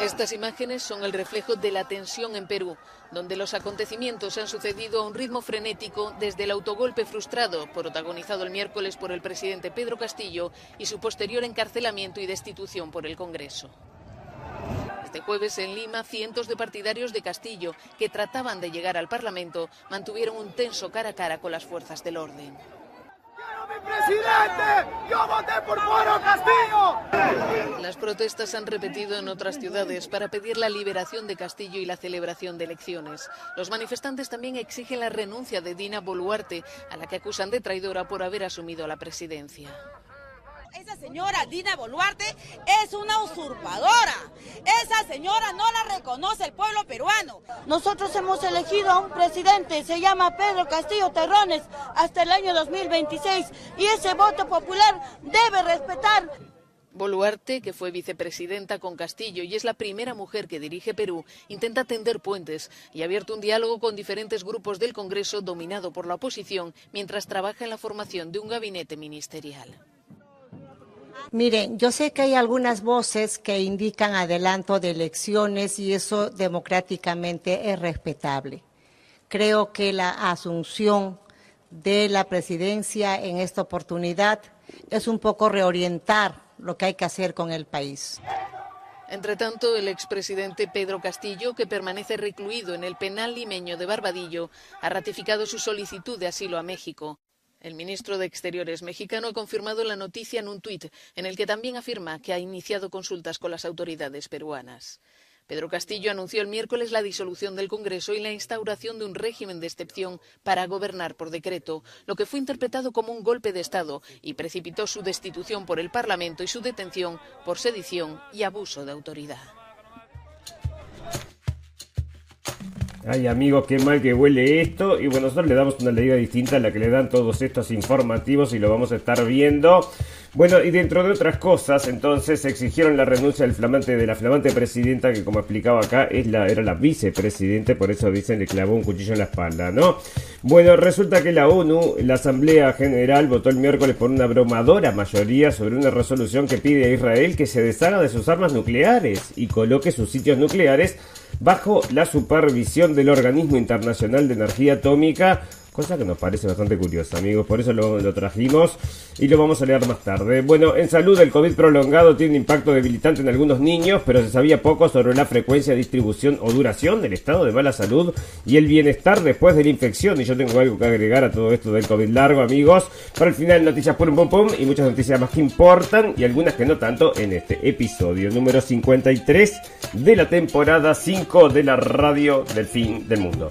Estas imágenes son el reflejo de la tensión en Perú, donde los acontecimientos han sucedido a un ritmo frenético desde el autogolpe frustrado, protagonizado el miércoles por el presidente Pedro Castillo, y su posterior encarcelamiento y destitución por el Congreso. Este jueves en Lima, cientos de partidarios de Castillo, que trataban de llegar al Parlamento, mantuvieron un tenso cara a cara con las fuerzas del orden. ¡Presidente! ¡Yo voté por Pedro Castillo! Las protestas se han repetido en otras ciudades para pedir la liberación de Castillo y la celebración de elecciones. Los manifestantes también exigen la renuncia de Dina Boluarte, a la que acusan de traidora por haber asumido la presidencia. Esa señora Dina Boluarte es una usurpadora. Esa señora no la reconoce el pueblo peruano. Nosotros hemos elegido a un presidente, se llama Pedro Castillo Terrones, hasta el año 2026 y ese voto popular debe respetar. Boluarte, que fue vicepresidenta con Castillo y es la primera mujer que dirige Perú, intenta tender puentes y ha abierto un diálogo con diferentes grupos del Congreso dominado por la oposición mientras trabaja en la formación de un gabinete ministerial. Miren, yo sé que hay algunas voces que indican adelanto de elecciones y eso democráticamente es respetable. Creo que la asunción de la presidencia en esta oportunidad es un poco reorientar lo que hay que hacer con el país. Entre tanto, el expresidente Pedro Castillo, que permanece recluido en el penal limeño de Barbadillo, ha ratificado su solicitud de asilo a México. El ministro de Exteriores mexicano ha confirmado la noticia en un tuit, en el que también afirma que ha iniciado consultas con las autoridades peruanas. Pedro Castillo anunció el miércoles la disolución del Congreso y la instauración de un régimen de excepción para gobernar por decreto, lo que fue interpretado como un golpe de Estado y precipitó su destitución por el Parlamento y su detención por sedición y abuso de autoridad. Ay amigos, qué mal que huele esto. Y bueno, nosotros le damos una leída distinta a la que le dan todos estos informativos y lo vamos a estar viendo. Bueno, y dentro de otras cosas, entonces exigieron la renuncia del flamante, de la flamante presidenta, que como explicaba acá, es la, era la vicepresidente, por eso dicen le clavó un cuchillo en la espalda, ¿no? Bueno, resulta que la ONU, la Asamblea General, votó el miércoles por una abrumadora mayoría sobre una resolución que pide a Israel que se deshaga de sus armas nucleares y coloque sus sitios nucleares bajo la supervisión del Organismo Internacional de Energía Atómica cosa que nos parece bastante curiosa, amigos. Por eso lo, trajimos y lo vamos a leer más tarde. Bueno, en salud, el COVID prolongado tiene un impacto debilitante en algunos niños, pero se sabía poco sobre la frecuencia, distribución o duración del estado de mala salud y el bienestar después de la infección. Y yo tengo algo que agregar a todo esto del COVID largo, amigos. Para el final, noticias pum pum pum y muchas noticias más que importan y algunas que no tanto en este episodio número 53 de la temporada 5 de la radio del fin del mundo.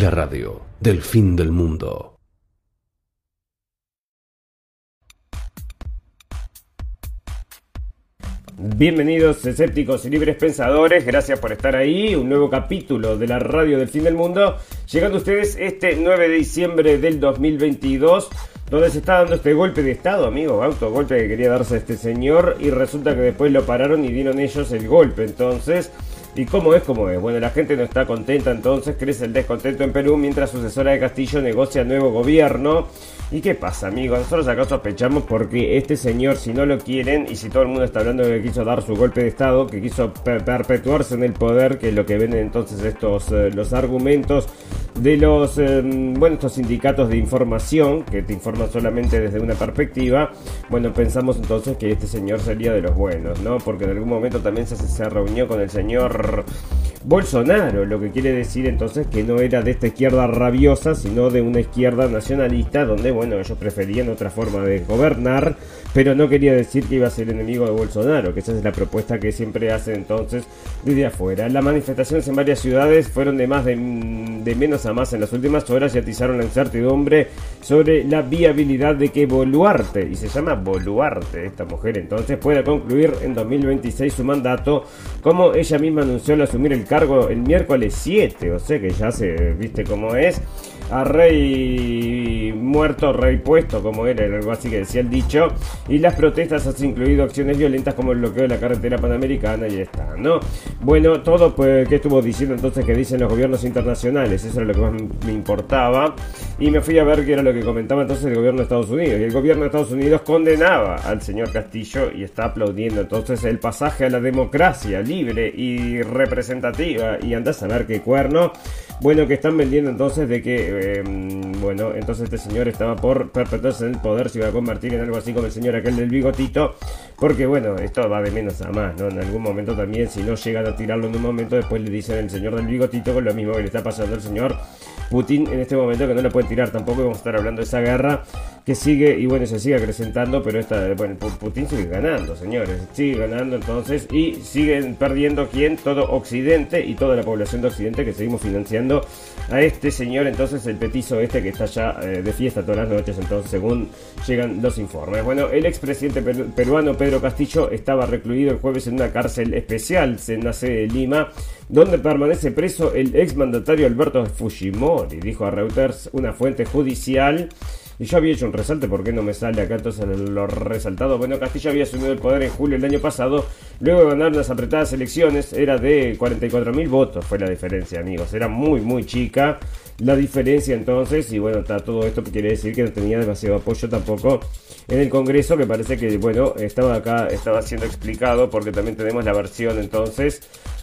La radio del fin del mundo. Bienvenidos escépticos y libres pensadores, gracias por estar ahí, un nuevo capítulo de la radio del fin del mundo, llegando a ustedes este 9 de diciembre del 2022, donde se está dando este golpe de estado, amigo, autogolpe que quería darse este señor y resulta que después lo pararon y dieron ellos el golpe, entonces ¿Y cómo es? como es? Bueno, la gente no está contenta, entonces crece el descontento en Perú mientras sucesora de Castillo negocia nuevo gobierno. ¿Y qué pasa, amigos? Nosotros acá sospechamos porque este señor, si no lo quieren, y si todo el mundo está hablando de que quiso dar su golpe de estado, que quiso perpetuarse en el poder, que es lo que ven entonces estos eh, los argumentos de los em, bueno estos sindicatos de información que te informan solamente desde una perspectiva bueno pensamos entonces que este señor sería de los buenos no porque en algún momento también se, se reunió con el señor Bolsonaro, lo que quiere decir entonces que no era de esta izquierda rabiosa, sino de una izquierda nacionalista, donde, bueno, ellos preferían otra forma de gobernar, pero no quería decir que iba a ser enemigo de Bolsonaro, que esa es la propuesta que siempre hace entonces desde afuera. Las manifestaciones en varias ciudades fueron de más de, de menos a más en las últimas horas y atizaron la incertidumbre sobre la viabilidad de que Boluarte, y se llama Boluarte esta mujer entonces, pueda concluir en 2026 su mandato, como ella misma anunció al asumir el cargo el miércoles 7, o sea que ya se viste cómo es a rey muerto, rey puesto, como era algo así que decía el dicho, y las protestas han incluido acciones violentas como el bloqueo de la carretera panamericana y está, ¿no? Bueno, todo pues, que estuvo diciendo entonces que dicen los gobiernos internacionales, eso era lo que más me importaba, y me fui a ver qué era lo que comentaba entonces el gobierno de Estados Unidos, y el gobierno de Estados Unidos condenaba al señor Castillo y está aplaudiendo entonces el pasaje a la democracia libre y representativa, y andás a ver qué cuerno, bueno, que están vendiendo entonces de que Em, bueno, entonces este señor estaba por perpetuarse en el poder, se iba a convertir en algo así como el señor aquel del bigotito, porque bueno, esto va de menos a más, ¿no? En algún momento también, si no llegan a tirarlo en un momento, después le dicen el señor del bigotito con lo mismo que le está pasando al señor Putin en este momento, que no lo pueden tirar tampoco, vamos a estar hablando de esa guerra que sigue y bueno, se sigue acrecentando, pero esta, bueno, Putin sigue ganando, señores, sigue ganando entonces y siguen perdiendo quién, todo Occidente y toda la población de Occidente que seguimos financiando a este señor, entonces el petizo este que está ya eh, de fiesta todas las noches, entonces según llegan los informes. Bueno, el expresidente peruano Pedro Castillo estaba recluido el jueves en una cárcel especial la sede de Lima, donde permanece preso el exmandatario Alberto Fujimori, dijo a Reuters una fuente judicial. Y yo había hecho un resalte, ¿por qué no me sale acá entonces lo resaltado? Bueno, Castillo había asumido el poder en julio del año pasado, luego de ganar unas apretadas elecciones, era de 44 mil votos, fue la diferencia, amigos, era muy, muy chica la diferencia entonces, y bueno, está todo esto quiere decir que no tenía demasiado apoyo tampoco en el Congreso, que parece que, bueno, estaba acá, estaba siendo explicado, porque también tenemos la versión entonces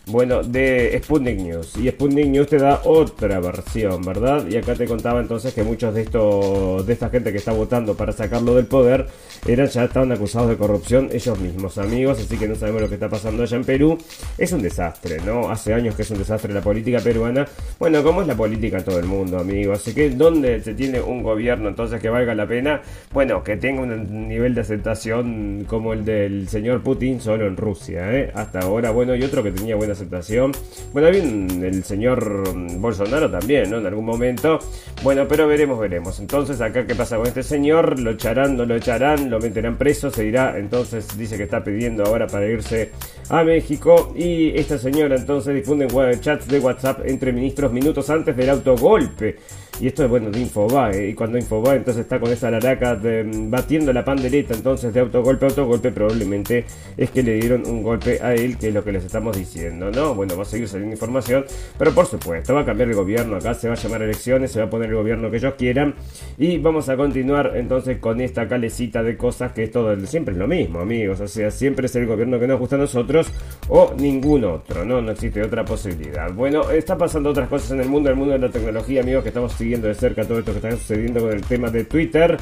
bueno, de Sputnik News. Y Sputnik News te da otra versión, ¿verdad? Y acá te contaba entonces que muchos de estos, de esta gente que está votando para sacarlo del poder, eran, ya estaban acusados de corrupción ellos mismos, amigos. Así que no sabemos lo que está pasando allá en Perú. Es un desastre, ¿no? Hace años que es un desastre la política peruana. Bueno, como es la política en todo el mundo, amigos. Así que, ¿dónde se tiene un gobierno entonces que valga la pena? Bueno, que tenga un nivel de aceptación como el del señor Putin solo en Rusia, ¿eh? Hasta ahora, bueno, y otro que tenía buenas aceptación. Bueno, bien el señor Bolsonaro también, ¿no? En algún momento. Bueno, pero veremos, veremos. Entonces, acá, ¿qué pasa con este señor? ¿Lo echarán, no lo echarán? ¿Lo meterán preso? Se dirá. Entonces, dice que está pidiendo ahora para irse a México. Y esta señora entonces difunde chats de WhatsApp entre ministros minutos antes del autogolpe. Y esto es bueno de Infobae. Y cuando Infobae entonces está con esa laraca de, batiendo la pandereta entonces de autogolpe, autogolpe, probablemente es que le dieron un golpe a él, que es lo que les estamos diciendo, ¿no? Bueno, va a seguir saliendo información, pero por supuesto, va a cambiar el gobierno acá, se va a llamar elecciones, se va a poner el gobierno que ellos quieran. Y vamos a continuar entonces con esta calecita de cosas que es todo, siempre es lo mismo, amigos. O sea, siempre es el gobierno que nos gusta a nosotros o ningún otro, ¿no? No existe otra posibilidad. Bueno, está pasando otras cosas en el mundo, el mundo de la tecnología, amigos, que estamos siguiendo de cerca todo esto que está sucediendo con el tema de Twitter.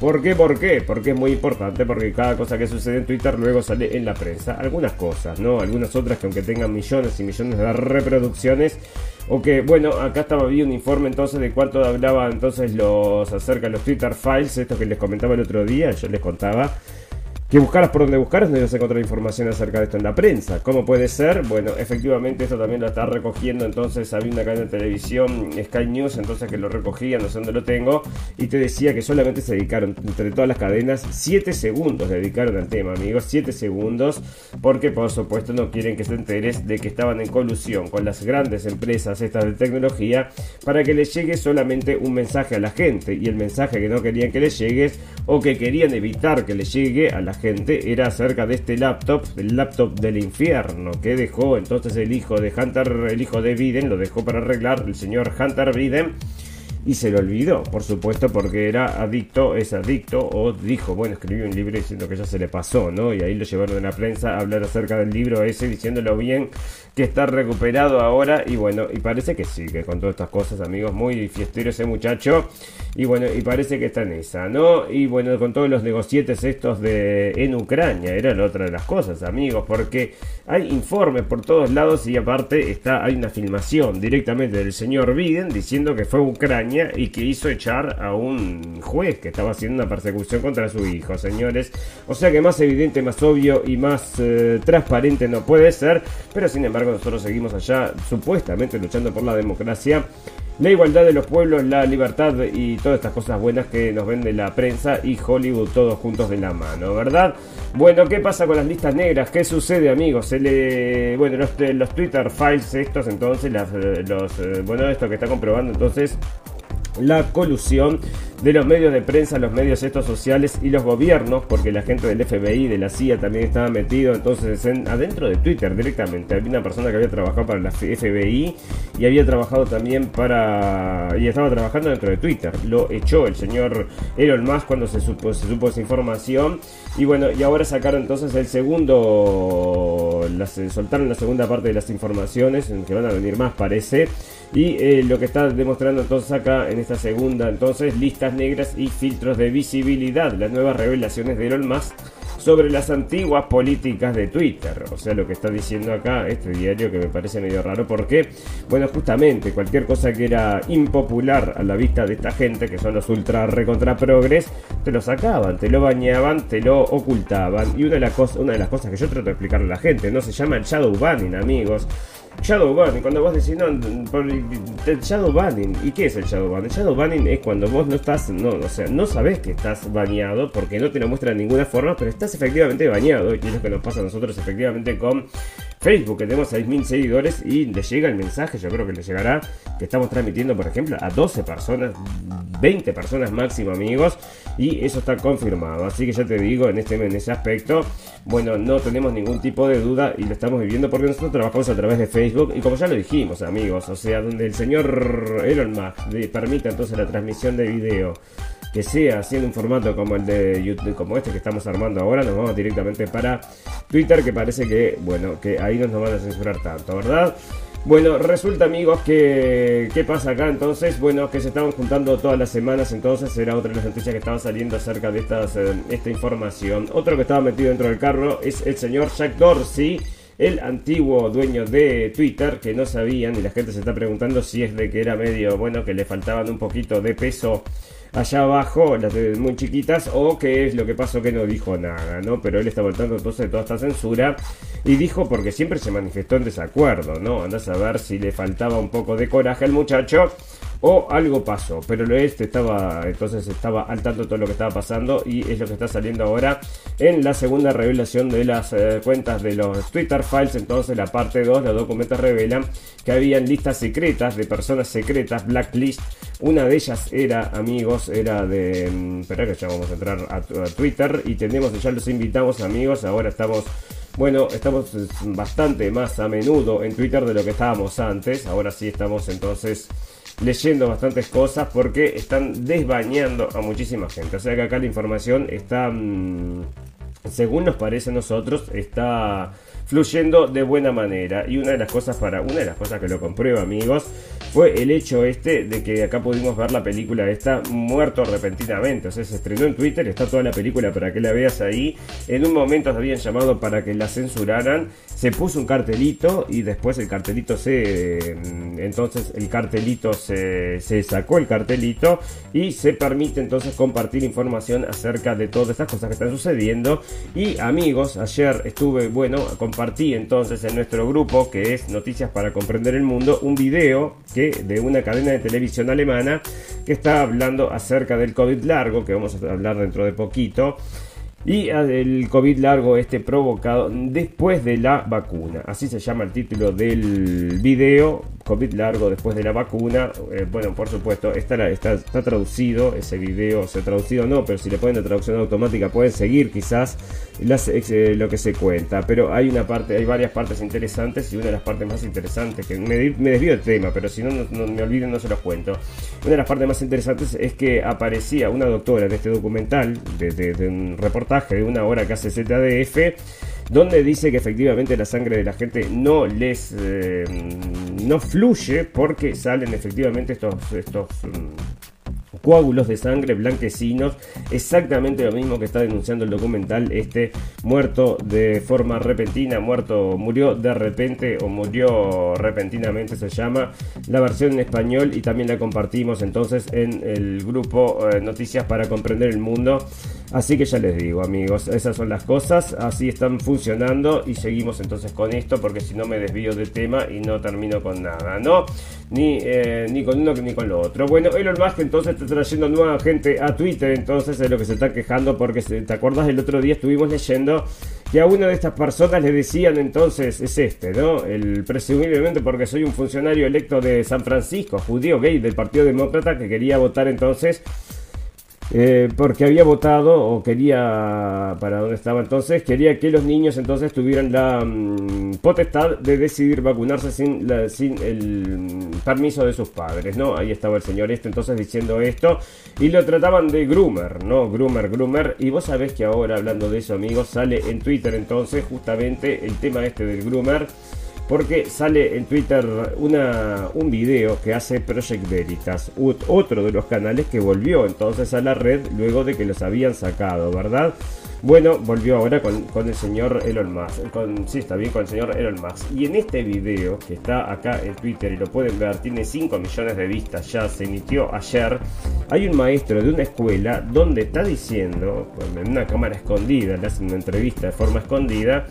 ¿Por qué? ¿Por qué? Porque es muy importante, porque cada cosa que sucede en Twitter luego sale en la prensa. Algunas cosas, ¿no? Algunas otras que aunque tengan millones y millones de reproducciones, o que, bueno, acá estaba vi un informe entonces de cuánto hablaba entonces los acerca de los Twitter Files, esto que les comentaba el otro día, yo les contaba que buscaras por donde buscaras no ibas a encontrar información acerca de esto en la prensa. ¿Cómo puede ser? Bueno, efectivamente esto también lo está recogiendo, entonces había una cadena de televisión, Sky News, entonces que lo recogía, no sé dónde lo tengo, y te decía que solamente se dedicaron, entre todas las cadenas, 7 segundos dedicaron al tema, amigos, 7 segundos, porque por supuesto no quieren que te enteres de que estaban en colusión con las grandes empresas estas de tecnología para que les llegue solamente un mensaje a la gente, y el mensaje que no querían que les llegue o que querían evitar que les llegue a la gente era acerca de este laptop, el laptop del infierno, que dejó entonces el hijo de Hunter, el hijo de Biden, lo dejó para arreglar el señor Hunter Biden y se lo olvidó, por supuesto, porque era adicto, es adicto, o dijo, bueno, escribió un libro diciendo que ya se le pasó, ¿no? Y ahí lo llevaron en la prensa a hablar acerca del libro ese, diciéndolo bien, que está recuperado ahora, y bueno, y parece que sigue con todas estas cosas, amigos, muy fiestero ese muchacho, Y bueno, y parece que está en esa, ¿no? Y bueno, con todos los negocietes estos de en Ucrania, era la otra de las cosas, amigos, porque hay informes por todos lados y aparte está hay una filmación directamente del señor Biden diciendo que fue Ucrania y que hizo echar a un juez que estaba haciendo una persecución contra su hijo, señores. O sea que más evidente, más obvio y más eh, transparente no puede ser, pero sin embargo nosotros seguimos allá supuestamente luchando por la democracia la igualdad de los pueblos, la libertad y todas estas cosas buenas que nos vende la prensa y Hollywood todos juntos de la mano, ¿verdad? Bueno, ¿qué pasa con las listas negras? ¿Qué sucede, amigos? Se le... Bueno, los, Twitter files estos, entonces, los... Eh, bueno, esto que está comprobando, entonces la colusión de los medios de prensa, los medios estos sociales y los gobiernos, porque la gente del FBI, de la CIA también estaba metido entonces en, adentro de Twitter directamente. Había una persona que había trabajado para la FBI y había trabajado también para... y estaba trabajando dentro de Twitter. Lo echó el señor Elon Musk cuando se supo, se supo esa información. Y bueno, y ahora sacaron entonces el segundo... Las, soltaron la segunda parte de las informaciones, que van a venir más parece. Y eh, lo que está demostrando entonces acá en esta segunda entonces listas negras y filtros de visibilidad, las nuevas revelaciones de Elon Musk sobre las antiguas políticas de Twitter. O sea, lo que está diciendo acá este diario que me parece medio raro porque, bueno, justamente cualquier cosa que era impopular a la vista de esta gente, que son los ultra recontra progres, te lo sacaban, te lo bañaban, te lo ocultaban. Y una de, las cosas, una de las cosas que yo trato de explicarle a la gente, ¿no? Se llama el shadow banning, amigos. Shadow banning, cuando vos decís, no, el shadow banning. ¿Y qué es el shadow banning? El shadow banning es cuando vos no estás, no, o sea, no sabes que estás bañado porque no te lo muestra de ninguna forma, pero estás efectivamente bañado. Y es lo que nos pasa a nosotros efectivamente con Facebook, que tenemos 6.000 seguidores y le llega el mensaje, yo creo que le llegará, que estamos transmitiendo, por ejemplo, a 12 personas, 20 personas máximo, amigos, y eso está confirmado. Así que ya te digo, en, este, en ese aspecto, bueno, no tenemos ningún tipo de duda y lo estamos viviendo porque nosotros trabajamos a través de Facebook y como ya lo dijimos, amigos, o sea, donde el señor Elon Musk permita entonces la transmisión de video que sea haciendo un formato como el de YouTube, como este que estamos armando ahora, nos vamos directamente para Twitter, que parece que, bueno, que ahí no nos van a censurar tanto, ¿verdad? Bueno, resulta amigos que ¿qué pasa acá entonces? Bueno, que se estaban juntando todas las semanas, entonces era otra de las noticias que estaban saliendo acerca de estas, eh, esta información. Otro que estaba metido dentro del carro es el señor Jack Dorsey, el antiguo dueño de Twitter, que no sabían y la gente se está preguntando si es de que era medio, bueno, que le faltaban un poquito de peso allá abajo, las de muy chiquitas, o qué es lo que pasó que no dijo nada, ¿no? Pero él está voltando entonces de toda esta censura y dijo porque siempre se manifestó en desacuerdo, ¿no? Andás a ver si le faltaba un poco de coraje al muchacho o algo pasó, pero lo este estaba entonces estaba al tanto de todo lo que estaba pasando y es lo que está saliendo ahora en la segunda revelación de las eh, cuentas de los Twitter files, entonces la parte 2, los documentos revelan que habían listas secretas de personas secretas, blacklist, una de ellas era amigos, era de, mm, espera que ya vamos a entrar a, Twitter y tenemos, ya los invitamos amigos, ahora estamos bueno, estamos eh, bastante más a menudo en Twitter de lo que estábamos antes. Ahora sí estamos entonces leyendo bastantes cosas porque están desbañando a muchísima gente. O sea que acá la información está, mm, según nos parece a nosotros, está fluyendo de buena manera. Y una de las cosas para, una de las cosas que lo comprueba, amigos, fue el hecho este de que acá pudimos ver la película esta muerto repentinamente. O sea, se estrenó en Twitter, está toda la película para que la veas ahí. En un momento habían llamado para que la censuraran. Se puso un cartelito y después el cartelito se. Mm, entonces el cartelito se, se sacó el cartelito y se permite entonces compartir información acerca de todas estas cosas que están sucediendo. Y amigos, ayer estuve, bueno, compartí entonces en nuestro grupo que es Noticias para Comprender el Mundo un video de una cadena de televisión alemana que está hablando acerca del COVID largo, que vamos a hablar dentro de poquito y el COVID largo este provocado después de la vacuna. Así se llama el título del video, COVID largo después de la vacuna. Eh, bueno, por supuesto, está, está, está, traducido, ese video se ha traducido no, pero si le ponen la traducción automática pueden seguir quizás eh, lo que se cuenta. Pero hay una parte, hay varias partes interesantes y una de las partes más interesantes, que me, me desvío del tema, pero si no, no, me olviden no se los cuento. Una de las partes más interesantes es que aparecía una doctora en este documental de, de un reportaje de una hora que hace ZDF, donde dice que efectivamente la sangre de la gente no les eh, no fluye porque salen efectivamente estos, estos mm, coágulos de sangre blanquecinos, exactamente lo mismo que está denunciando el documental, este muerto de forma repentina, muerto, murió de repente o murió repentinamente se llama la versión en español y también la compartimos entonces en el grupo eh, Noticias para comprender el mundo. Así que ya les digo amigos, esas son las cosas, así están funcionando y seguimos entonces con esto porque si no me desvío del tema y no termino con nada, ¿no? Ni, eh, ni con uno ni con lo otro. Bueno, Elon Musk entonces está trayendo nueva gente a Twitter, entonces es lo que se está quejando porque te acuerdas el otro día estuvimos leyendo que a una de estas personas le decían entonces, es este, ¿no? El presumiblemente porque soy un funcionario electo de San Francisco, judío gay del Partido Demócrata que quería votar entonces eh, porque había votado o quería, para dónde estaba entonces, quería que los niños entonces tuvieran la mm, potestad de decidir vacunarse sin, el mm, permiso de sus padres, ¿no? Ahí estaba el señor este entonces diciendo esto y lo trataban de groomer, ¿no? Groomer, groomer. Y vos sabés que ahora hablando de eso amigos, sale en Twitter entonces justamente el tema este del groomer porque sale en Twitter una, un video que hace Project Veritas, otro de los canales que volvió entonces a la red luego de que los habían sacado, ¿verdad? Bueno, volvió ahora con, el señor Elon Musk. Con, sí, está bien, con el señor Elon Musk. Y en este video, que está acá en Twitter y lo pueden ver, tiene 5 millones de vistas, ya se emitió ayer. Hay un maestro de una escuela donde está diciendo, en una cámara escondida, le hacen una entrevista de forma escondida,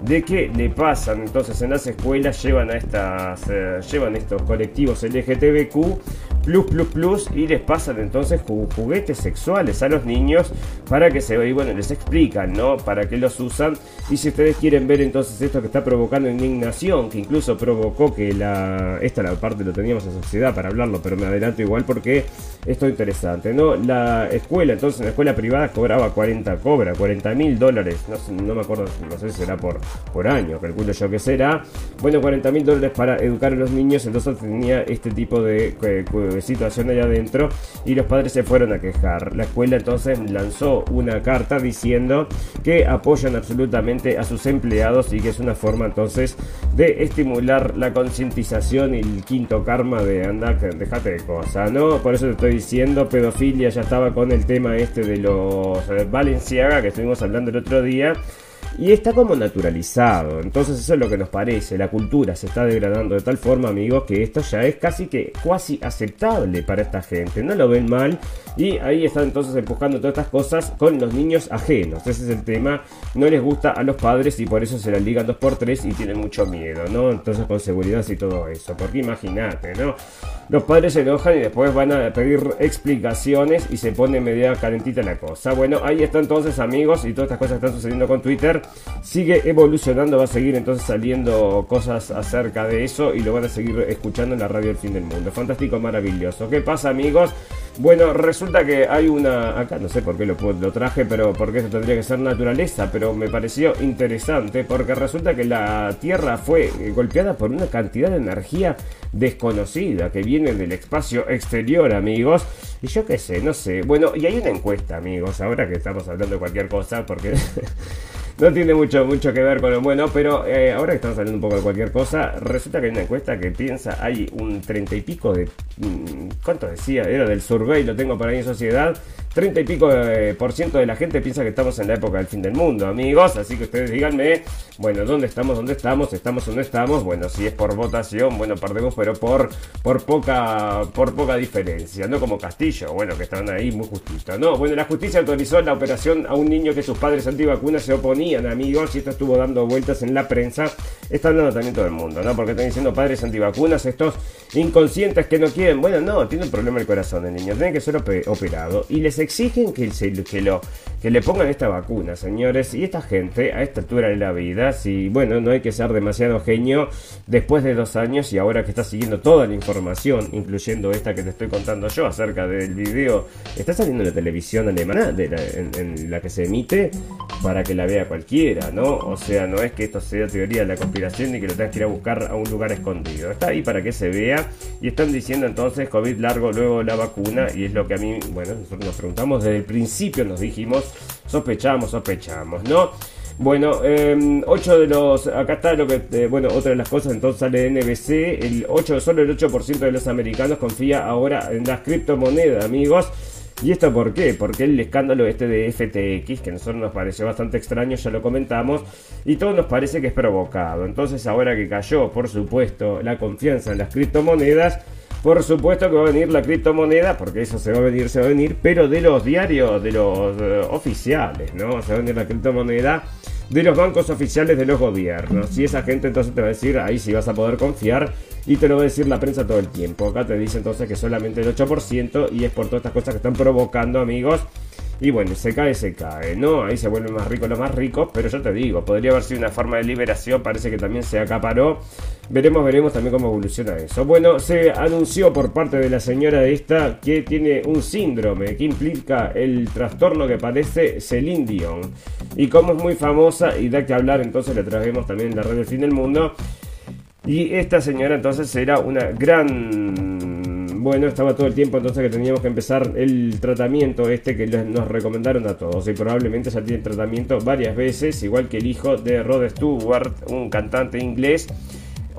de que le pasan. Entonces en las escuelas llevan a estas eh, llevan estos colectivos LGTBQ plus plus plus y les pasan entonces juguetes sexuales a los niños para que se y bueno les explican no para qué los usan. Y si ustedes quieren ver entonces esto que está provocando indignación que incluso provocó que la esta la parte lo teníamos en sociedad para hablarlo pero me adelanto igual porque esto es interesante no la escuela entonces la escuela privada cobraba 40 cobra 40 mil dólares no, no me acuerdo no sé si será por por año, calculo yo que será. Bueno, 40 mil dólares para educar a los niños, entonces tenía este tipo de, situación allá adentro y los padres se fueron a quejar. La escuela entonces lanzó una carta diciendo que apoyan absolutamente a sus empleados y que es una forma entonces de estimular la concientización y el quinto karma de andar, dejate de cosas, ¿no? Por eso te estoy diciendo, pedofilia ya estaba con el tema este de los eh, Valenciaga que estuvimos hablando el otro día y está como naturalizado. Entonces eso es lo que nos parece. La cultura se está degradando de tal forma, amigos, que esto ya es casi que cuasi aceptable para esta gente. No lo ven mal y ahí están entonces empujando todas estas cosas con los niños ajenos. Ese es el tema. No les gusta a los padres y por eso se la ligan dos por tres y tienen mucho miedo, ¿no? Entonces con seguridad y todo eso. Porque imagínate, ¿no? Los padres se enojan y después van a pedir explicaciones y se pone media calentita la cosa. Bueno, ahí está entonces, amigos, y todas estas cosas están sucediendo con Twitter sigue evolucionando, va a seguir entonces saliendo cosas acerca de eso y lo van a seguir escuchando en la radio del fin del mundo. Fantástico, maravilloso. ¿Qué pasa amigos? Bueno, resulta que hay una... Acá no sé por qué lo, lo traje, pero porque eso tendría que ser naturaleza, pero me pareció interesante porque resulta que la Tierra fue golpeada por una cantidad de energía desconocida que viene del espacio exterior, amigos. Y yo qué sé, no sé. Bueno, y hay una encuesta, amigos, ahora que estamos hablando de cualquier cosa, porque no tiene mucho, mucho que ver con lo bueno, pero eh, ahora que estamos hablando un poco de cualquier cosa, resulta que hay una encuesta que piensa, hay un treinta y pico de... Mm, ¿Cuánto decía? Era del survey, lo tengo para ahí en sociedad. 30 y pico de, por ciento de la gente piensa que estamos en la época del fin del mundo, amigos. Así que ustedes díganme, bueno, ¿dónde estamos? ¿Dónde estamos? ¿Estamos no estamos? Bueno, si es por votación, bueno, perdemos, pero por, por, poca, por poca diferencia. No como Castillo, bueno, que están ahí muy justitos. No, bueno, la justicia autorizó la operación a un niño que sus padres antivacunas se oponían, amigos. Y esto estuvo dando vueltas en la prensa. Está hablando también todo el mundo, ¿no? Porque están diciendo padres antivacunas, estos inconscientes que no quieren. Bueno, no, tiene un problema el corazón el niño. Tiene que ser operado. Y les exigen que, que, lo, que le pongan esta vacuna, señores. Y esta gente, a esta altura de la vida, si, bueno, no hay que ser demasiado genio después de dos años y ahora que está siguiendo toda la información, incluyendo esta que te estoy contando yo acerca del video, está saliendo en la televisión alemana, de en, la que se emite, para que la vea cualquiera, ¿no? O sea, no es que esto sea teoría de la conspiración ni que lo tengas que ir a buscar a un lugar escondido. Está ahí para que se vea y están diciendo entonces COVID largo, luego la vacuna y es lo que a mí, bueno, nosotros nos preguntamos desde el principio, nos dijimos, sospechamos, sospechamos, ¿no? Bueno, eh, 8 de los. Acá está lo que. eh, bueno, otra de las cosas, entonces sale NBC. El 8, solo el 8% de los americanos confía ahora en las criptomonedas, amigos. ¿Y esto por qué? Porque el escándalo este de FTX, que a nosotros nos pareció bastante extraño, ya lo comentamos, y todo nos parece que es provocado. Entonces ahora que cayó, por supuesto, la confianza en las criptomonedas, por supuesto que va a venir la criptomoneda, porque eso se va a venir, se va a venir, pero de los diarios, de los eh, oficiales, ¿no? Se va a venir la criptomoneda de los bancos oficiales de los gobiernos. Y esa gente entonces te va a decir, ahí sí vas a poder confiar. Y te lo va a decir la prensa todo el tiempo. Acá te dice entonces que solamente el 8% y es por todas estas cosas que están provocando, amigos. Y bueno, se cae, se cae, ¿no? Ahí se vuelven más ricos los más ricos, pero yo te digo, podría haber sido una forma de liberación, parece que también se acaparó. Veremos, veremos también cómo evoluciona eso. Bueno, se anunció por parte de la señora esta que tiene un síndrome que implica el trastorno que padece Celine Dion. Y como es muy famosa y da que hablar, entonces le trajimos también en la red del fin del mundo. Y esta señora entonces era una gran... Bueno, estaba todo el tiempo entonces que teníamos que empezar el tratamiento este que nos recomendaron a todos. Y probablemente ya tiene tratamiento varias veces, igual que el hijo de Rod Stewart, un cantante inglés.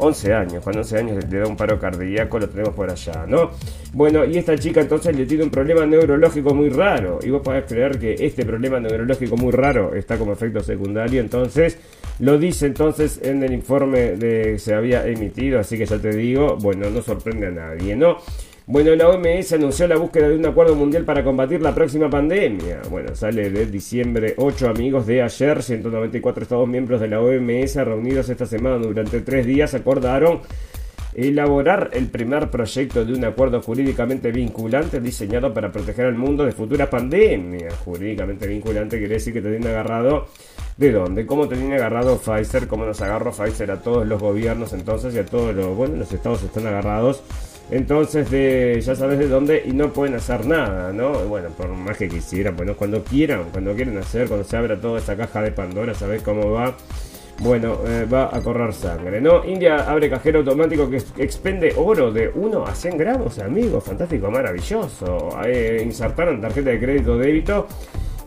11 años, con 11 años le da un paro cardíaco, lo tenemos por allá, ¿no? Bueno, y esta chica entonces le tiene un problema neurológico muy raro. Y vos podés creer que este problema neurológico muy raro está como efecto secundario. Entonces, lo dice entonces en el informe de que se había emitido. Así que ya te digo, bueno, no sorprende a nadie, ¿no? Bueno, la OMS anunció la búsqueda de un acuerdo mundial para combatir la próxima pandemia. Bueno, sale de diciembre 8 amigos de ayer, 194 Estados miembros de la OMS reunidos esta semana durante tres días acordaron elaborar el primer proyecto de un acuerdo jurídicamente vinculante diseñado para proteger al mundo de futuras pandemias. Jurídicamente vinculante quiere decir que te tiene agarrado de dónde, cómo te tiene agarrado Pfizer, cómo nos agarró Pfizer a todos los gobiernos entonces y a todos los, bueno, los estados están agarrados. Entonces, de, ya sabes de dónde y no pueden hacer nada, ¿no? Bueno, por más que quisieran, bueno, cuando quieran, cuando quieren hacer, cuando se abra toda esa caja de Pandora, sabes cómo va. Bueno, eh, va a correr sangre, ¿no? India abre cajero automático que ex- expende oro de 1 a 100 gramos, amigo. Fantástico, maravilloso. Eh, insertaron tarjeta de crédito débito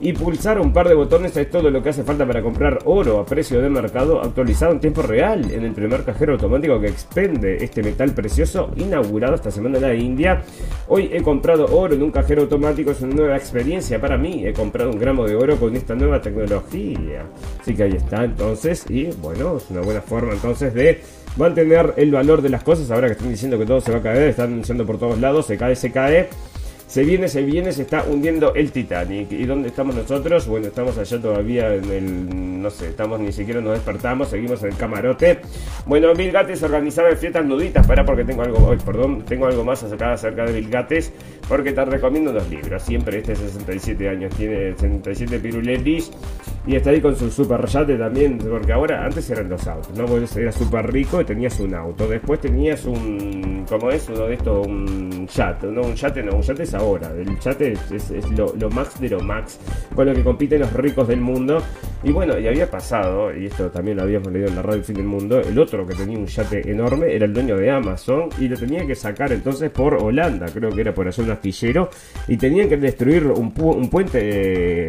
y pulsar un par de botones es todo lo que hace falta para comprar oro a precio de mercado actualizado en tiempo real en el primer cajero automático que expende este metal precioso inaugurado esta semana en la India. Hoy he comprado oro en un cajero automático, es una nueva experiencia para mí. He comprado un gramo de oro con esta nueva tecnología. Así que ahí está entonces y bueno, es una buena forma entonces de mantener el valor de las cosas. Ahora que están diciendo que todo se va a caer, están anunciando por todos lados, se cae, se cae. Se viene, se viene, se está hundiendo el Titanic. ¿Y dónde estamos nosotros? Bueno, estamos allá todavía en el. No sé, estamos ni siquiera nos despertamos, seguimos en el camarote. Bueno, Bill Gates organizaba fiestas nuditas. Para porque tengo algo. ay, perdón, tengo algo más acerca, acerca de Bill Gates. Porque te recomiendo unos libros. Siempre este 67 años, tiene 67 piruletis. Y está ahí con su super yate también. Porque ahora, antes eran los autos, ¿no? Vos eras súper rico y tenías un auto. Después tenías un. ¿Cómo es? Uno de estos, un yate. No, un yate no, un yate es ahora. El yate es, es- es lo, lo max de lo max. Con lo que compiten los ricos del mundo. Y bueno, y había pasado, y esto también lo habíamos leído en la radio El Fin del Mundo, el otro que tenía un yate enorme era el dueño de Amazon y lo tenía que sacar entonces por Holanda, creo que era por hacer un y tenían que destruir un, pu- un puente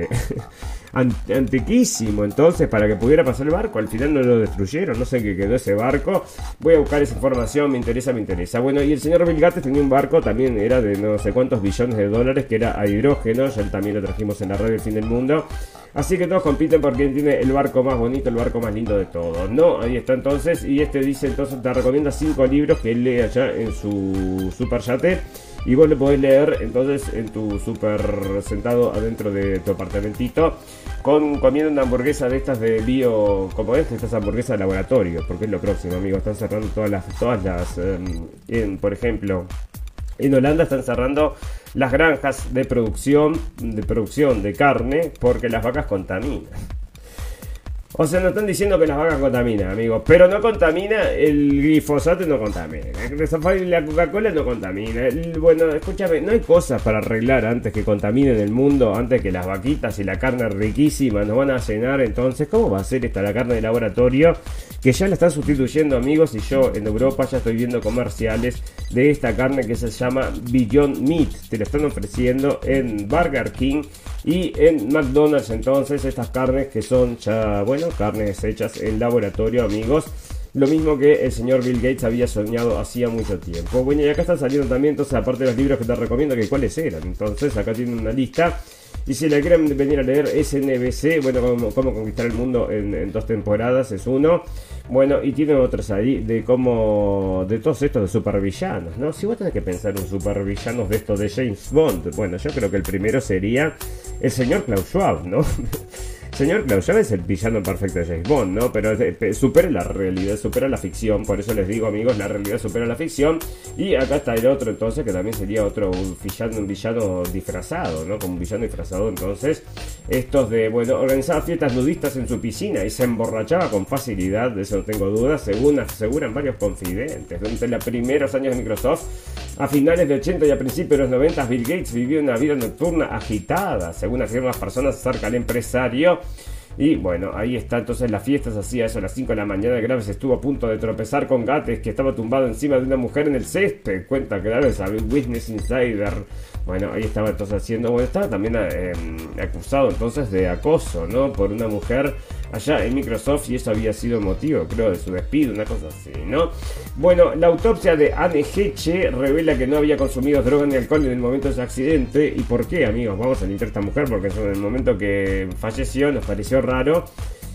eh, an- antiquísimo entonces para que pudiera pasar el barco. Al final no lo destruyeron, no sé qué quedó ese barco. Voy a buscar esa información, me interesa, me interesa. Bueno, y el señor Bill Gates tenía un barco, también era de no sé cuántos billones de dólares, que era a hidrógeno, ya también lo trajimos en la radio El Fin del Mundo. Así que todos compiten por quien tiene el barco más bonito, el barco más lindo de todos, ¿no? Ahí está entonces, y este dice entonces, te recomienda cinco libros que él lee allá en su super yate. Y vos le podés leer entonces en tu super sentado adentro de tu apartamentito con comiendo una hamburguesa de estas de bio, como es, estas hamburguesas de laboratorio, porque es lo próximo, amigos. Están cerrando todas las, todas las, em, por ejemplo, en Holanda están cerrando las granjas de producción, de producción de carne porque las vacas contaminan. O sea, no están diciendo que las vacas contaminan, amigos. Pero no contamina el glifosato, no contamina. El La Coca-Cola no contamina. Bueno, escúchame, no hay cosas para arreglar antes que contaminen el mundo, antes que las vaquitas y la carne riquísima nos van a llenar. Entonces, ¿cómo va a ser esta la carne de laboratorio? Que ya la están sustituyendo, amigos. Y yo en Europa ya estoy viendo comerciales de esta carne que se llama Beyond Meat. Te la están ofreciendo en Burger King Y en McDonald's entonces estas carnes que son ya, bueno, carnes hechas en laboratorio, amigos. Lo mismo que el señor Bill Gates había soñado hacía mucho tiempo. Bueno, y acá están saliendo también, entonces, aparte de los libros que te recomiendo, que cuáles eran. Entonces, acá tienen una lista y si la quieren venir a leer SNBC, bueno, cómo, conquistar el mundo en, dos temporadas, es uno. Bueno, y tiene otros ahí de cómo, de todos estos de supervillanos, ¿no? Si vos tenés que pensar en supervillanos de estos de James Bond, bueno, yo creo que el primero sería el señor Klaus Schwab, ¿no? Señor Klaus es el villano perfecto de James Bond, ¿no? Pero supera la realidad, supera la ficción. Por eso les digo, amigos, la realidad supera la ficción. Y acá está el otro, entonces, que también sería otro villano, un villano disfrazado, ¿no? Como un villano disfrazado, entonces. Estos de, bueno, organizaba fiestas nudistas en su piscina y se emborrachaba con facilidad, de eso no tengo dudas, según aseguran varios confidentes. Durante los primeros años de Microsoft, a finales de 80 y a principios de los 90, Bill Gates vivió una vida nocturna agitada, según afirman las personas cerca del empresario. Y bueno, ahí está entonces las fiestas, hacía eso a las 5 de la mañana. Graves estuvo a punto de tropezar con Gates, que estaba tumbado encima de una mujer en el césped. Cuenta Graves a Witness Insider. Bueno, ahí estaba entonces haciendo, bueno, estaba también eh, acusado entonces de acoso, ¿no? Por una mujer allá en Microsoft y eso había sido motivo, creo, de su despido, una cosa así, ¿no? Bueno, la autopsia de Anne Heche revela que no había consumido droga ni alcohol en el momento de su accidente. ¿Y por qué, amigos? Vamos a limpiar a esta mujer porque en el momento que falleció nos pareció raro.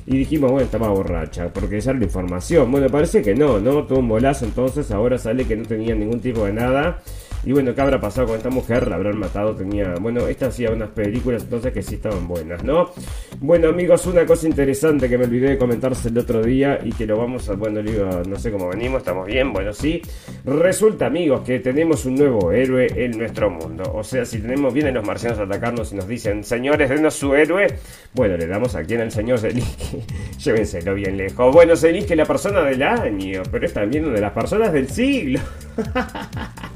Y dijimos, bueno, estaba borracha, porque esa era la información. Bueno, parece que no, ¿no? Tuvo un bolazo, entonces ahora sale que no tenía ningún tipo de nada. Y bueno, ¿qué habrá pasado con esta mujer? La habrán matado, tenía... Bueno, esta hacía unas películas entonces que sí estaban buenas, ¿no? Bueno, amigos, una cosa interesante que me olvidé de comentarse el otro día y que lo vamos a... Bueno, no sé cómo venimos, estamos bien, bueno, sí. Resulta, amigos, que tenemos un nuevo héroe en nuestro mundo. O sea, si tenemos, vienen los marcianos a atacarnos y nos dicen, señores, denos su héroe, bueno, le damos aquí en el señor Zelinsky. Llévenselo bien lejos. Bueno, Zelinsky es la persona del año, pero es también una de las personas del siglo.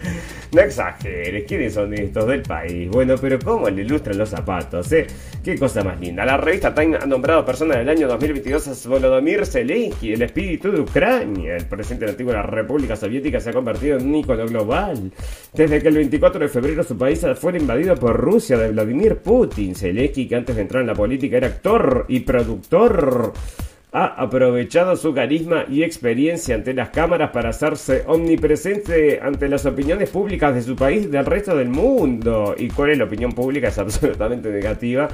No exageres, ¿quiénes son estos del país? Bueno, pero ¿cómo le ilustran los zapatos, eh? Qué cosa más linda. La revista Time ha nombrado persona del año 2022 a Volodymyr Zelensky, el espíritu de Ucrania. El presidente antiguo de la República Soviética se ha convertido en un ícono global. Desde que el 24 de febrero su país fue invadido por Rusia de Vladimir Putin. Zelensky, que antes de entrar en la política era actor y productor ha aprovechado su carisma y experiencia ante las cámaras para hacerse omnipresente ante las opiniones públicas de su país y del resto del mundo. ¿Y cuál es la opinión pública? Es absolutamente negativa.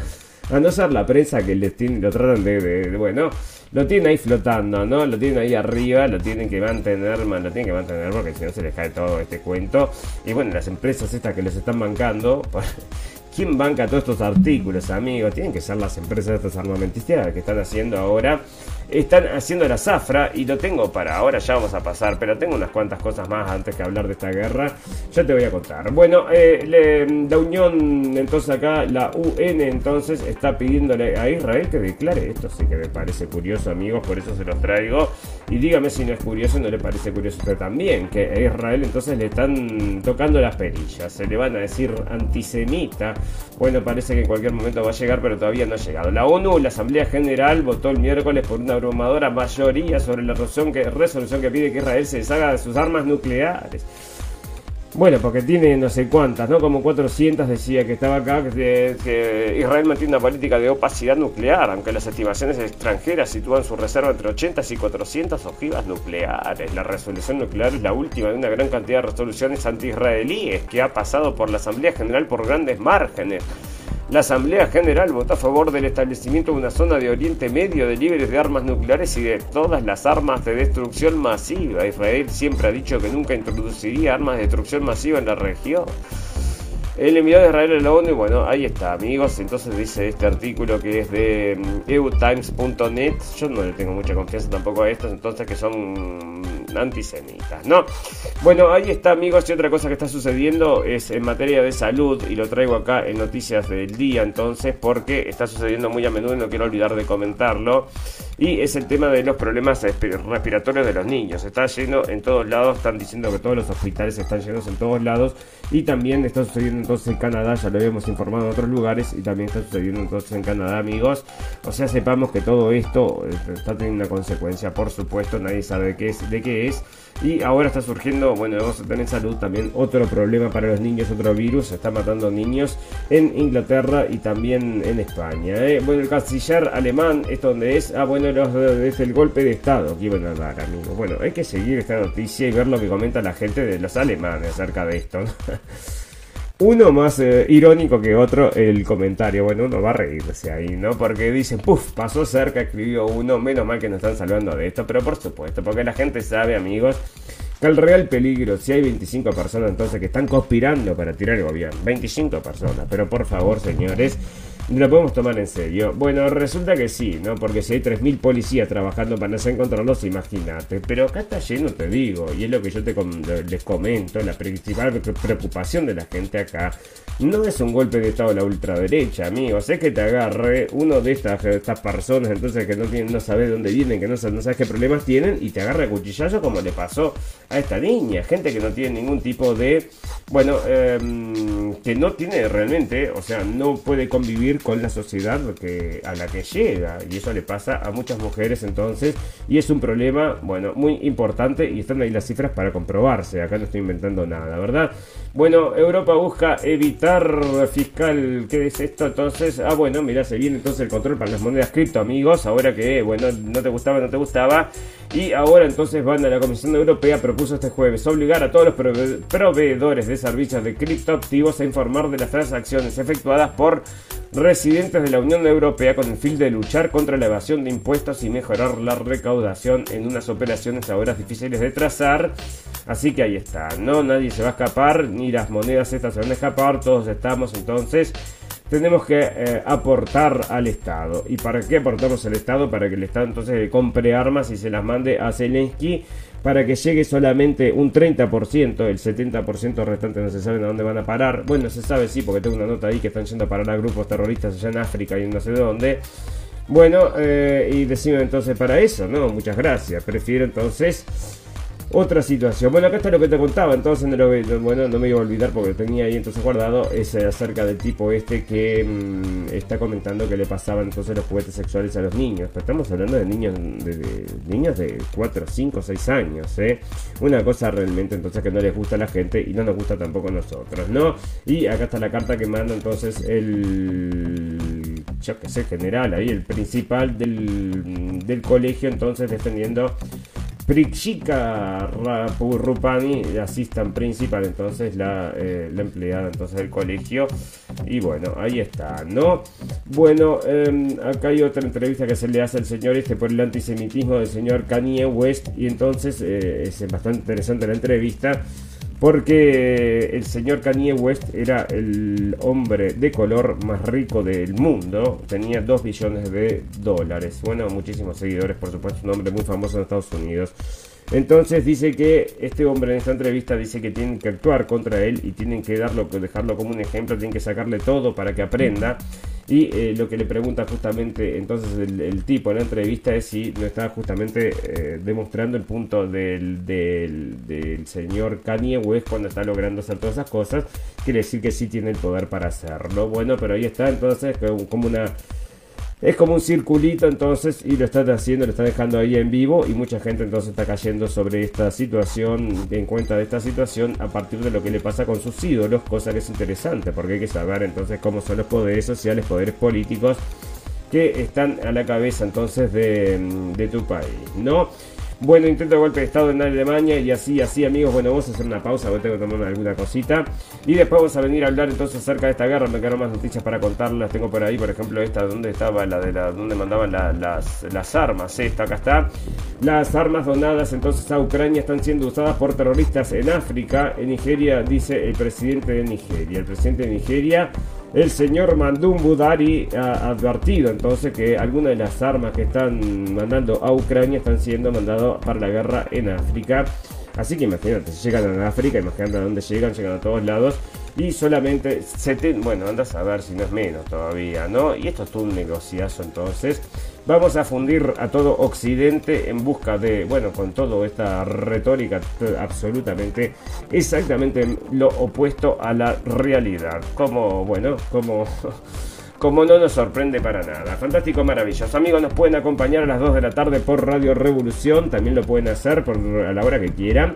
A no ser la prensa que les tiene, lo tratan de, bueno, lo tienen ahí flotando, ¿no? Lo tienen ahí arriba, lo tienen que mantener, man, lo tienen que mantener porque si no se les cae todo este cuento. Y bueno, las empresas estas que les están bancando, ¿Quién banca todos estos artículos, amigos? Tienen que ser las empresas de estas armamentistas que están haciendo ahora están haciendo la zafra y lo tengo para ahora, ya vamos a pasar, pero tengo unas cuantas cosas más antes que hablar de esta guerra, ya te voy a contar. Bueno, eh, la Unión, entonces acá, la UN entonces está pidiéndole a Israel que declare, esto sí que me parece curioso amigos, por eso se los traigo, y dígame si no es curioso, no le parece curioso usted también, que a Israel entonces le están tocando las perillas, se le van a decir antisemita, bueno, parece que en cualquier momento va a llegar, pero todavía no ha llegado. La ONU, la Asamblea General, votó el miércoles por una abrumadora mayoría sobre la resolución que, resolución que pide que Israel se deshaga de sus armas nucleares. Bueno, porque tiene no sé cuántas, ¿no? Como 400 decía que estaba acá, que, Israel mantiene una política de opacidad nuclear, aunque las estimaciones extranjeras sitúan su reserva entre 80 y 400 ojivas nucleares. La resolución nuclear es la última de una gran cantidad de resoluciones anti-israelíes que ha pasado por la Asamblea General por grandes márgenes. La Asamblea General votó a favor del establecimiento de una zona de Oriente Medio de libres de armas nucleares y de todas las armas de destrucción masiva. Israel siempre ha dicho que nunca introduciría armas de destrucción masiva en la región. El enviado de Israel a la ONU, bueno, ahí está, amigos. Entonces dice este artículo que es de mm, eutimes.net. Yo no le tengo mucha confianza tampoco a estos, entonces que son antisemitas, ¿no? Bueno, ahí está, amigos. Y otra cosa que está sucediendo es en materia de salud, y lo traigo acá en Noticias del Día, entonces, porque está sucediendo muy a menudo y no quiero olvidar de comentarlo. Y es el tema de los problemas respiratorios de los niños. Está lleno en todos lados, están diciendo que todos los hospitales están llenos en todos lados y también está sucediendo entonces en Canadá, ya lo habíamos informado en otros lugares y también está sucediendo entonces en Canadá, amigos. O sea, sepamos que todo esto eh, está teniendo una consecuencia, por supuesto, nadie sabe qué es, de qué es. Y ahora está surgiendo, bueno, vamos a tener salud también otro problema para los niños, otro virus, está matando niños en Inglaterra y también en España. ¿eh? Bueno, el canciller alemán, es donde es? Ah, bueno, es el golpe de Estado que iban a dar, amigos. Bueno, hay que seguir esta noticia y ver lo que comenta la gente de los alemanes acerca de esto. Uno más eh, irónico que otro el comentario. Bueno, uno va a reírse ahí, ¿no? Porque dice, puff, pasó cerca, escribió uno. Menos mal que nos están salvando de esto. Pero por supuesto, porque la gente sabe, amigos, que el real peligro, si hay 25 personas entonces que están conspirando para tirar el gobierno. 25 personas. Pero por favor, señores lo podemos tomar en serio. Bueno, resulta que sí, ¿no? Porque si hay 3.000 policías trabajando para no encontrarlos, imagínate. Pero acá está lleno, te digo, y es lo que yo te les comento, la principal preocupación de la gente acá no es un golpe de estado de la ultraderecha, amigos. Es que te agarre uno de estas, estas personas, entonces que no, tienen, no sabes dónde vienen, que no, no sabes qué problemas tienen, y te agarre a cuchillazo como le pasó a esta niña. Gente que no tiene ningún tipo de. Bueno, em, que no tiene realmente, o sea, no puede convivir con la sociedad que, a la que llega. Y eso le pasa a muchas mujeres entonces. Y es un problema, bueno, muy importante. Y están ahí las cifras para comprobarse. Acá no estoy inventando nada, ¿verdad? Bueno, Europa busca evitar fiscal. ¿Qué es esto? Entonces, ah, bueno, mira, se viene entonces el control para las monedas cripto, amigos. Ahora que, bueno, no te gustaba, no te gustaba. Y ahora entonces van a la Comisión Europea propuso este jueves obligar a todos los proveedores de servicios de criptoactivos a informar de las transacciones efectuadas por residentes de la Unión Europea con el fin de luchar contra la evasión de impuestos y mejorar la recaudación en unas operaciones ahora difíciles de trazar. Así que ahí está, no nadie se va a escapar, ni las monedas estas se van a escapar, todos estamos entonces tenemos que eh, aportar al Estado. ¿Y para qué aportamos al Estado? Para que el Estado entonces compre armas y se las mande a Zelensky para que llegue solamente un 30%, el 70% restante no se sabe a dónde van a parar. Bueno, se sabe sí, porque tengo una nota ahí que están yendo a parar a grupos terroristas allá en África y no sé dónde. Bueno, eh, y decimos entonces para eso, ¿no? Muchas gracias. Prefiero entonces otra situación. Bueno, acá está lo que te contaba, entonces bueno, no me iba a olvidar porque lo tenía ahí entonces guardado. Es acerca del tipo este que mm, está comentando que le pasaban entonces los juguetes sexuales a los niños. Pero estamos hablando de niños de, niños de 4, 5, 6 años, ¿eh? Una cosa realmente entonces que no les gusta a la gente y no nos gusta tampoco a nosotros, ¿no? Y acá está la carta que manda entonces el yo que sé, general ahí, el principal del, del colegio, entonces defendiendo Prikshika Rupani, assistant principal, entonces la, eh, la, empleada entonces del colegio. Y bueno, ahí está, ¿no? Bueno, em, acá hay otra entrevista que se le hace al señor este por el antisemitismo del señor Kanye West. Y entonces eh, es bastante interesante la entrevista porque el señor Kanye West era el hombre de color más rico del mundo, tenía 2 billones de dólares, bueno, muchísimos seguidores, por supuesto, un hombre muy famoso en Estados Unidos. Entonces dice que este hombre en esta entrevista dice que tienen que actuar contra él y tienen que darlo, dejarlo como un ejemplo, tienen que sacarle todo para que aprenda. Y eh, lo que le pregunta justamente entonces el, tipo en la entrevista es si no está justamente eh, demostrando el punto del, del, señor Kanye West cuando está logrando hacer todas esas cosas. Quiere decir que sí tiene el poder para hacerlo. Bueno, pero ahí está entonces como una es como un circulito entonces y lo están haciendo, lo están dejando ahí en vivo y mucha gente entonces está cayendo sobre esta situación, en cuenta de esta situación a partir de lo que le pasa con sus ídolos, cosa que es interesante porque hay que saber entonces cómo son los poderes sociales, poderes políticos que están a la cabeza entonces de, de tu país, ¿no? Bueno, intento de golpe de estado en Alemania y así, así amigos. Bueno, vamos a hacer una pausa, voy tengo que tomar alguna cosita. Y después vamos a venir a hablar entonces acerca de esta guerra. Me quedaron más noticias para contarlas. Tengo por ahí, por ejemplo, esta, donde estaba la de la, donde mandaban las, las armas. Esta, acá está. Las armas donadas entonces a Ucrania están siendo usadas por terroristas en África. En Nigeria, dice el presidente de Nigeria. El presidente de Nigeria el señor Mandum Budari ha advertido entonces que algunas de las armas que están mandando a Ucrania están siendo mandadas para la guerra en África. Así que imagínate, si llegan a África, imagínate a dónde llegan, llegan a todos lados. Y solamente 70, bueno, andas a ver si no es menos todavía, ¿no? Y esto es todo un negociazo entonces. Vamos a fundir a todo Occidente en busca de, bueno, con toda esta retórica absolutamente, exactamente lo opuesto a la realidad. Como, bueno, como... como no nos sorprende para nada. Fantástico, maravilloso. Amigos, nos pueden acompañar a las 2 de la tarde por Radio Revolución. También lo pueden hacer por, a la hora que quieran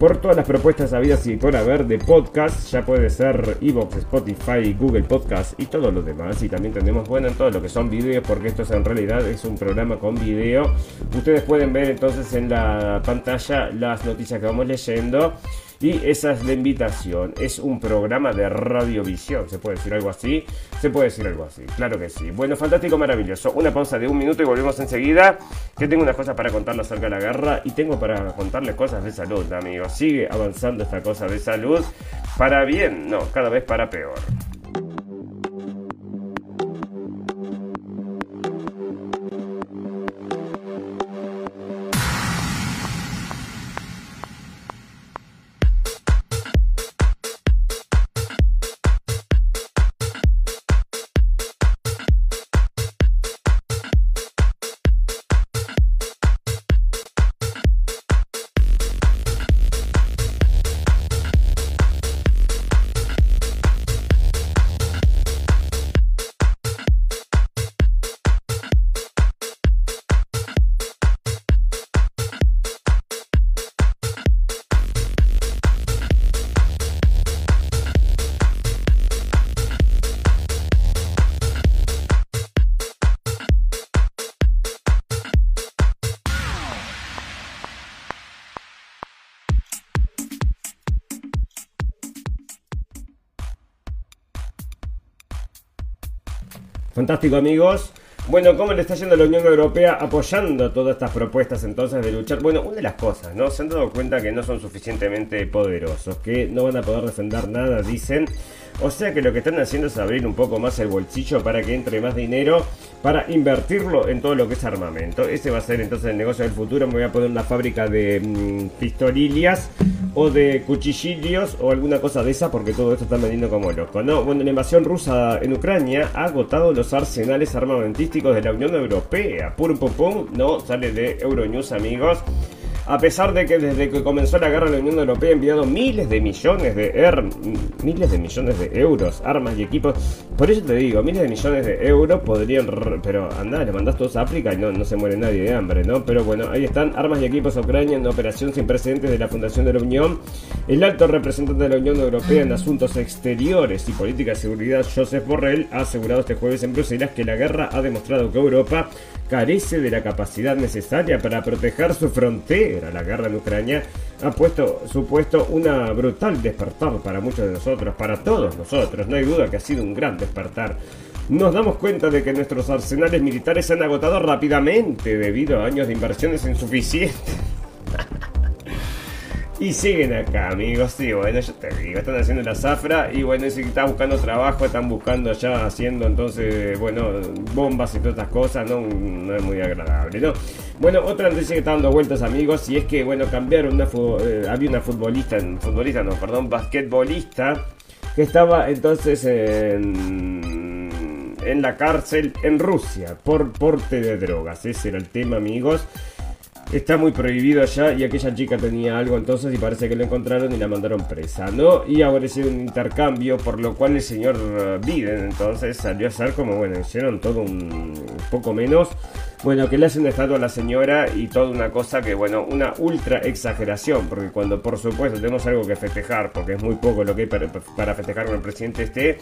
por todas las propuestas habidas y por haber de podcast. Ya puede ser Evox, Spotify, Google Podcast y todo lo demás. Y también tenemos, bueno, en todo lo que son videos, porque esto es en realidad es un programa con video. Ustedes pueden ver entonces en la pantalla las noticias que vamos leyendo. Y esa es la invitación. Es un programa de radiovisión. ¿Se puede decir algo así? Se puede decir algo así. Claro que sí. Bueno, fantástico, maravilloso. Una pausa de un minuto y volvemos enseguida. Que tengo unas cosas para contarles acerca de la guerra. Y tengo para contarles cosas de salud, amigos. Sigue avanzando esta cosa de salud. Para bien, no, cada vez para peor. Fantástico amigos. Bueno, ¿cómo le está yendo la Unión Europea apoyando todas estas propuestas entonces de luchar? Bueno, una de las cosas, ¿no? Se han dado cuenta que no son suficientemente poderosos, que no van a poder defender nada, dicen. O sea que lo que están haciendo es abrir un poco más el bolsillo para que entre más dinero para invertirlo en todo lo que es armamento. Ese va a ser entonces el negocio del futuro. Me voy a poner una fábrica de mm, pistolillas o de cuchillillos o alguna cosa de esa porque todo esto está vendiendo como loco, ¿no? Bueno, la invasión rusa en Ucrania ha agotado los arsenales armamentísticos de la Unión Europea. Pum pum pum, no, sale de Euronews, amigos. A pesar de que desde que comenzó la guerra la Unión Europea ha enviado miles de millones de er, miles de millones de euros, armas y equipos. Por eso te digo, miles de millones de euros podrían, pero anda, le mandas todos a África y no, no se muere nadie de hambre, ¿no? Pero bueno, ahí están armas y equipos a Ucrania en operación sin precedentes de la Fundación de la Unión. El alto representante de la Unión Europea en asuntos exteriores y política de seguridad, Joseph Borrell, ha asegurado este jueves en Bruselas que la guerra ha demostrado que Europa carece de la capacidad necesaria para proteger su frontera. La guerra en Ucrania ha puesto, supuesto una brutal despertar para muchos de nosotros, para todos nosotros. No hay duda que ha sido un gran despertar. Nos damos cuenta de que nuestros arsenales militares se han agotado rápidamente debido a años de inversiones insuficientes. Y siguen acá, amigos. Sí, bueno, yo te digo, están haciendo la zafra. Y bueno, si están buscando trabajo, están buscando ya haciendo entonces, bueno, bombas y todas estas cosas. No, no es muy agradable, ¿no? Bueno, otra noticia que está dando vueltas, amigos. Y es que, bueno, cambiaron una. Eh, había una futbolista, futbolista, no, perdón, basquetbolista. Que estaba entonces en. En la cárcel en Rusia por porte de drogas. Ese era el tema, amigos está muy prohibido allá y aquella chica tenía algo entonces y parece que lo encontraron y la mandaron presa, ¿no? Y hicieron un intercambio, por lo cual el señor eh, Biden entonces salió a ser como, bueno, hicieron todo un poco menos bueno, que le hacen estatua a la señora y toda una cosa que, bueno, una ultra exageración, porque cuando por supuesto tenemos algo que festejar, porque es muy poco lo que hay para, festejar con el presidente este,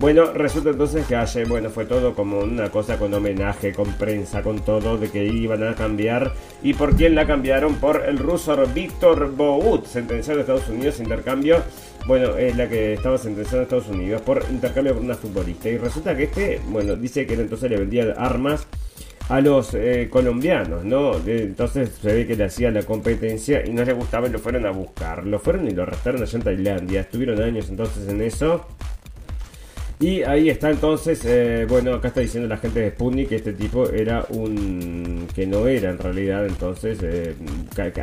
bueno, resulta entonces que ayer, bueno, fue todo como una cosa con homenaje, con prensa, con todo, de que iban a cambiar. ¿Y por quién la cambiaron? Por el ruso Víctor Bout, sentenciado en Estados Unidos, intercambio bueno, es la que estaba sentenciada en Estados Unidos por intercambio con una futbolista. Y resulta que este, bueno, dice que entonces le vendía armas a los eh, colombianos, ¿no? Entonces se ve que le hacía la competencia y no les gustaba y lo fueron a buscar. Lo fueron y lo arrastraron allá en Tailandia. Estuvieron años entonces en eso. Y ahí está entonces, eh, bueno, acá está diciendo la gente de Sputnik que este tipo era un... que no era en realidad entonces, eh,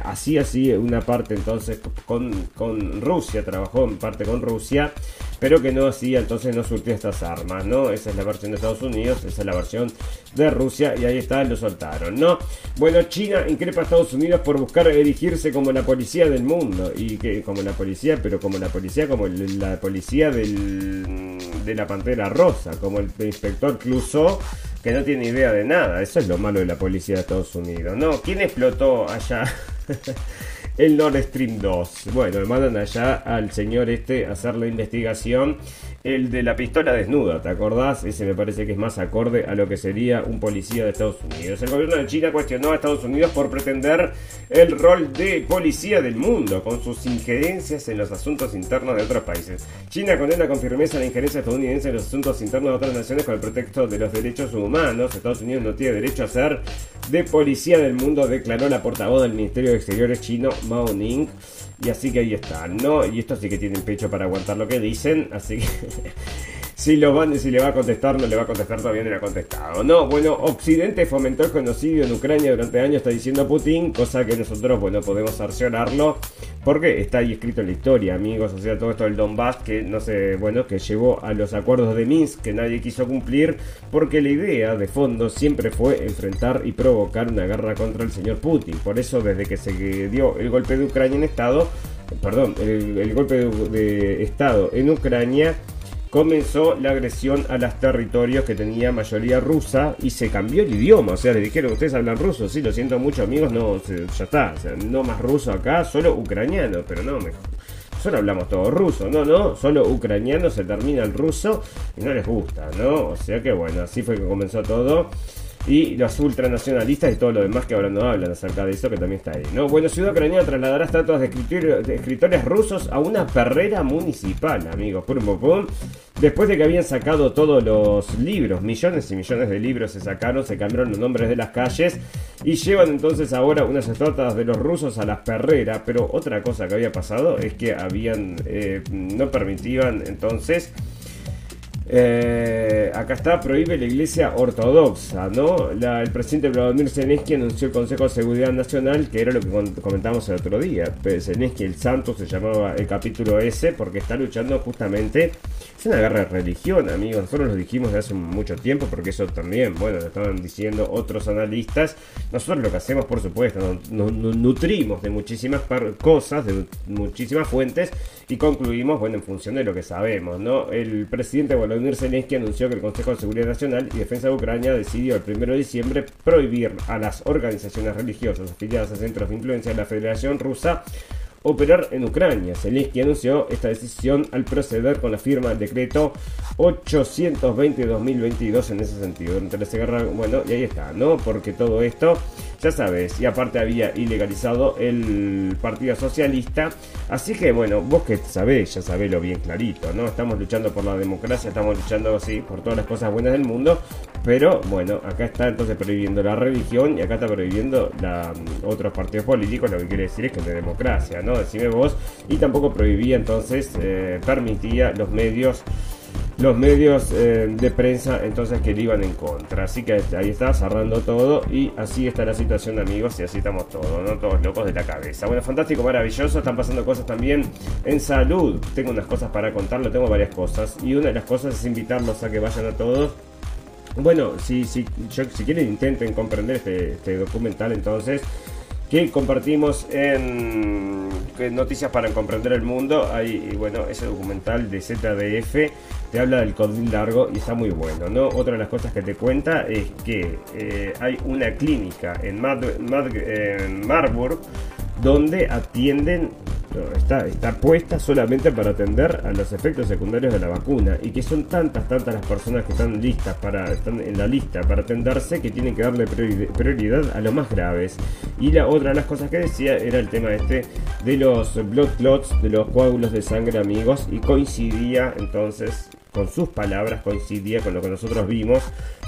así así una parte entonces con, con Rusia, trabajó en parte con Rusia pero que no hacía, entonces no surtía estas armas, ¿no? Esa es la versión de Estados Unidos, esa es la versión de Rusia y ahí está, lo soltaron, ¿no? Bueno, China increpa a Estados Unidos por buscar erigirse como la policía del mundo y que como la policía, pero como la policía, como la policía del, de la Pantera Rosa, como el inspector Clouseau que no tiene idea de nada. Eso es lo malo de la policía de Estados Unidos. No, ¿quién explotó allá? el Nord Stream 2. Bueno, le mandan allá al señor este a hacer la investigación el de la pistola desnuda, ¿te acordás? Ese me parece que es más acorde a lo que sería un policía de Estados Unidos. El gobierno de China cuestionó a Estados Unidos por pretender el rol de policía del mundo, con sus injerencias en los asuntos internos de otros países. China condena con firmeza la injerencia estadounidense en los asuntos internos de otras naciones con el pretexto de los derechos humanos. Estados Unidos no tiene derecho a ser de policía del mundo, declaró la portavoz del Ministerio de Exteriores chino, Mao Ning. Y así que ahí está, ¿no? Y esto sí que tienen pecho para aguantar lo que dicen, así que si lo van, si le va a contestar, no le va a contestar, todavía no le ha contestado. No, bueno, Occidente fomentó el genocidio en Ucrania durante años, está diciendo Putin, cosa que nosotros, bueno, podemos sancionarlo, porque está ahí escrito en la historia, amigos, o sea, todo esto del Donbass, que no sé, bueno, que llevó a los acuerdos de Minsk, que nadie quiso cumplir, porque la idea de fondo siempre fue enfrentar y provocar una guerra contra el señor Putin. Por eso, desde que se dio el golpe de Ucrania en Estado, perdón, el, golpe de Estado en Ucrania, comenzó la agresión a los territorios que tenía mayoría rusa y se cambió el idioma. O sea, le dijeron, ustedes hablan ruso, sí, lo siento mucho amigos, no, ya está, o sea, no más ruso acá, solo ucraniano, pero no, mejor. Solo hablamos todo ruso, no, no, solo ucraniano se termina el ruso y no les gusta, ¿no? O sea que bueno, así fue que comenzó todo y los ultranacionalistas y todo lo demás que ahora no hablan acerca de eso, que también está ahí. ¿no? Bueno, Ciudad Ucraniana trasladará estatuas de, escritores rusos a una perrera municipal, amigos. Pum, pum, pum. Después de que habían sacado todos los libros, millones y millones de libros se sacaron, se cambiaron los nombres de las calles y llevan entonces ahora unas estatuas de los rusos a las perreras. Pero otra cosa que había pasado es que habían, eh, no permitían entonces eh, acá está, prohíbe la iglesia ortodoxa, ¿no? el presidente Vladimir Zelensky anunció el Consejo de Seguridad Nacional, que era lo que comentamos el otro día. Zelensky, el santo, se llamaba el capítulo S, porque está luchando justamente. Es una guerra de religión, amigos. Nosotros lo dijimos hace mucho tiempo, porque eso también, bueno, lo estaban diciendo otros analistas. Nosotros lo que hacemos, por supuesto, nos, nutrimos de muchísimas cosas, de muchísimas fuentes, y concluimos, bueno, en función de lo que sabemos, ¿no? El presidente Volodymyr Zelensky anunció que el Consejo de Seguridad Nacional y Defensa de Ucrania decidió el 1 de diciembre prohibir a las organizaciones religiosas afiliadas a centros de influencia de la Federación Rusa operar en Ucrania. Zelensky anunció esta decisión al proceder con la firma del decreto 820-2022 en ese sentido. Durante la guerra, bueno, y ahí está, ¿no? Porque todo esto ya sabes, y aparte había ilegalizado el Partido Socialista. Así que bueno, vos que sabés, ya sabés bien clarito, ¿no? Estamos luchando por la democracia, estamos luchando así por todas las cosas buenas del mundo. Pero bueno, acá está entonces prohibiendo la religión y acá está prohibiendo mm, otros partidos políticos. Lo que quiere decir es que no hay democracia, ¿no? Decime vos. Y tampoco prohibía entonces, eh, permitía los medios los medios eh, de prensa entonces que le iban en contra. Así que ahí está cerrando todo y así está la situación amigos y así estamos todos, ¿no? Todos locos de la cabeza. Bueno, fantástico, maravilloso, están pasando cosas también en salud. Tengo unas cosas para contarlo, tengo varias cosas y una de las cosas es invitarlos a que vayan a todos. Bueno, si, si, si quieren intenten comprender este, este documental entonces que compartimos en Noticias para Comprender el Mundo. Hay, bueno, ese documental de ZDF te habla del codín largo y está muy bueno, ¿no? Otra de las cosas que te cuenta es que eh, hay una clínica en, en Marburg donde atienden está, está puesta solamente para atender a los efectos secundarios de la vacuna y que son tantas, tantas las personas que están listas para, están en la lista para atenderse que tienen que darle prioridad a los más graves. Y la otra de las cosas que decía era el tema este de los blood clots, de los coágulos de sangre amigos y coincidía entonces con sus palabras, coincidía con lo que nosotros vimos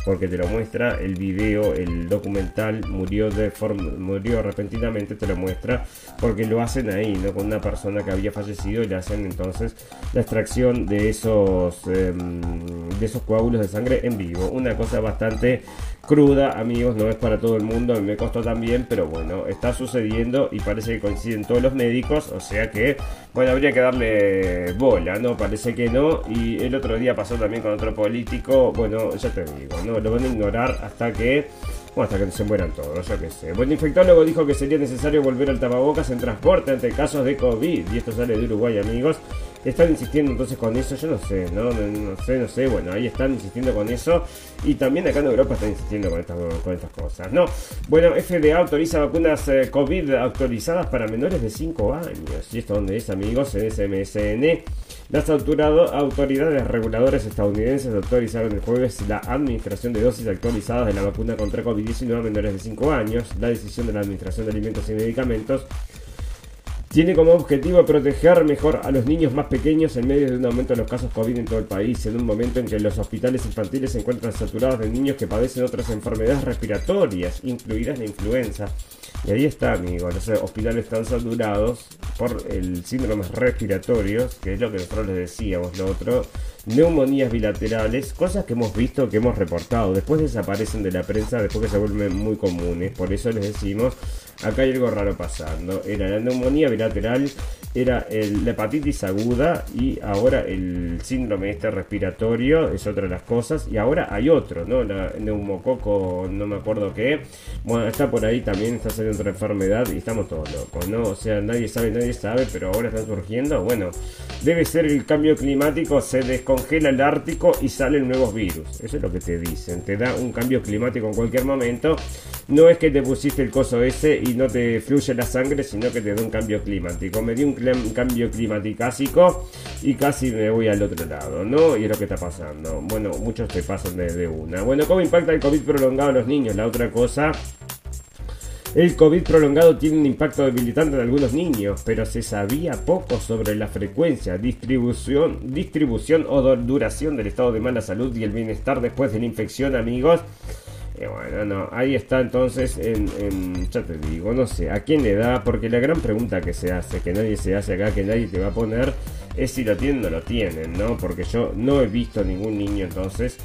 porque te lo muestra el video, el documental murió de forma, murió repentinamente, te lo muestra porque lo hacen ahí, ¿no? Con una persona que había fallecido y le hacen entonces la extracción de esos em, de esos coágulos de sangre en vivo. Una cosa bastante cruda, amigos, no es para todo el mundo, me costó también, pero bueno, está sucediendo y parece que coinciden todos los médicos, o sea que, bueno, habría que darle bola, ¿no? Parece que no, y el otro día pasó también con otro político, bueno, ya te digo, ¿no? Lo van a ignorar hasta que hasta que se mueran todos, yo qué sé. Buen infectólogo dijo que sería necesario volver al tapabocas en transporte ante casos de COVID. Y esto sale de Uruguay, amigos. Están insistiendo entonces con eso, yo no sé, ¿no? No, sé, no sé, bueno, ahí están insistiendo con eso. Y también acá en Europa están insistiendo con estas, con estas cosas, ¿no? Bueno, FDA autoriza vacunas eh, COVID autorizadas para menores de 5 años. ¿Y esto dónde es, amigos? En SMSN. Las autoridades reguladoras estadounidenses autorizaron el jueves la administración de dosis actualizadas de la vacuna contra COVID-19 a menores de 5 años. La decisión de la Administración de Alimentos y Medicamentos tiene como objetivo proteger mejor a los niños más pequeños en medio de un aumento de los casos COVID en todo el país, en un momento en que los hospitales infantiles se encuentran saturados de niños que padecen otras enfermedades respiratorias, incluidas la influenza. Y ahí está, amigos, los hospitales están saturados por el síndrome respiratorios, que es lo que nosotros les decíamos, lo otro, neumonías bilaterales, cosas que hemos visto, que hemos reportado, después desaparecen de la prensa, después que se vuelven muy comunes, por eso les decimos, acá hay algo raro pasando, era la neumonía bilateral, era la hepatitis aguda y ahora el síndrome este respiratorio es otra de las cosas, y ahora hay otro, ¿no? La neumococo, no me acuerdo qué, bueno, está por ahí también, está saliendo otra enfermedad y estamos todos locos, ¿no? O sea, nadie sabe, nadie sabe, pero ahora están surgiendo, bueno, debe ser el cambio climático, se descontrola congela el Ártico y salen nuevos virus. Eso es lo que te dicen. Te da un cambio climático en cualquier momento. No es que te pusiste el coso ese no te fluye la sangre, sino que te da un cambio climático. Me di un, cambio climático y casi me voy al otro lado, ¿no? Y es lo que está pasando. Bueno, muchos te pasan de, una. Bueno, ¿cómo impacta el COVID prolongado a los niños? La otra cosa el COVID prolongado tiene un impacto debilitante en algunos niños, pero se sabía poco sobre la frecuencia, distribución, distribución o duración del estado de mala salud y el bienestar después de la infección, amigos. Eh, bueno, no, ahí está entonces en, ya te digo, no sé, ¿a quién le da? Porque la gran pregunta que se hace, que nadie se hace acá, que nadie te va a poner, es si lo tienen o no lo tienen, ¿no? Porque yo no he visto ningún niño entonces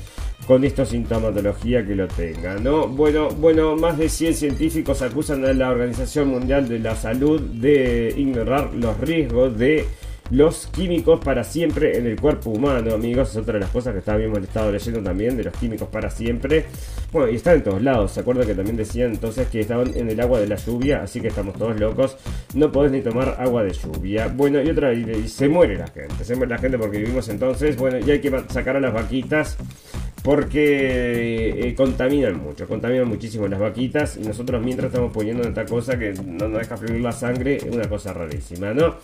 con esta sintomatología que lo tenga, ¿no? Bueno, bueno, más de 100 científicos acusan a la Organización Mundial de la Salud de ignorar los riesgos de los químicos para siempre en el cuerpo humano, amigos. Es otra de las cosas que habíamos estado leyendo también de los químicos para siempre. Bueno, y están en todos lados. ¿Se acuerdan que también decían entonces que estaban en el agua de la lluvia? Así que estamos todos locos. No podés ni tomar agua de lluvia. Bueno, y otra, y se muere la gente. Se muere la gente porque vivimos entonces. Bueno, y hay que sacar a las vaquitas porque eh, contaminan mucho, contaminan muchísimo las vaquitas y nosotros mientras estamos poniendo esta cosa que no nos deja fluir la sangre, es una cosa rarísima, ¿no?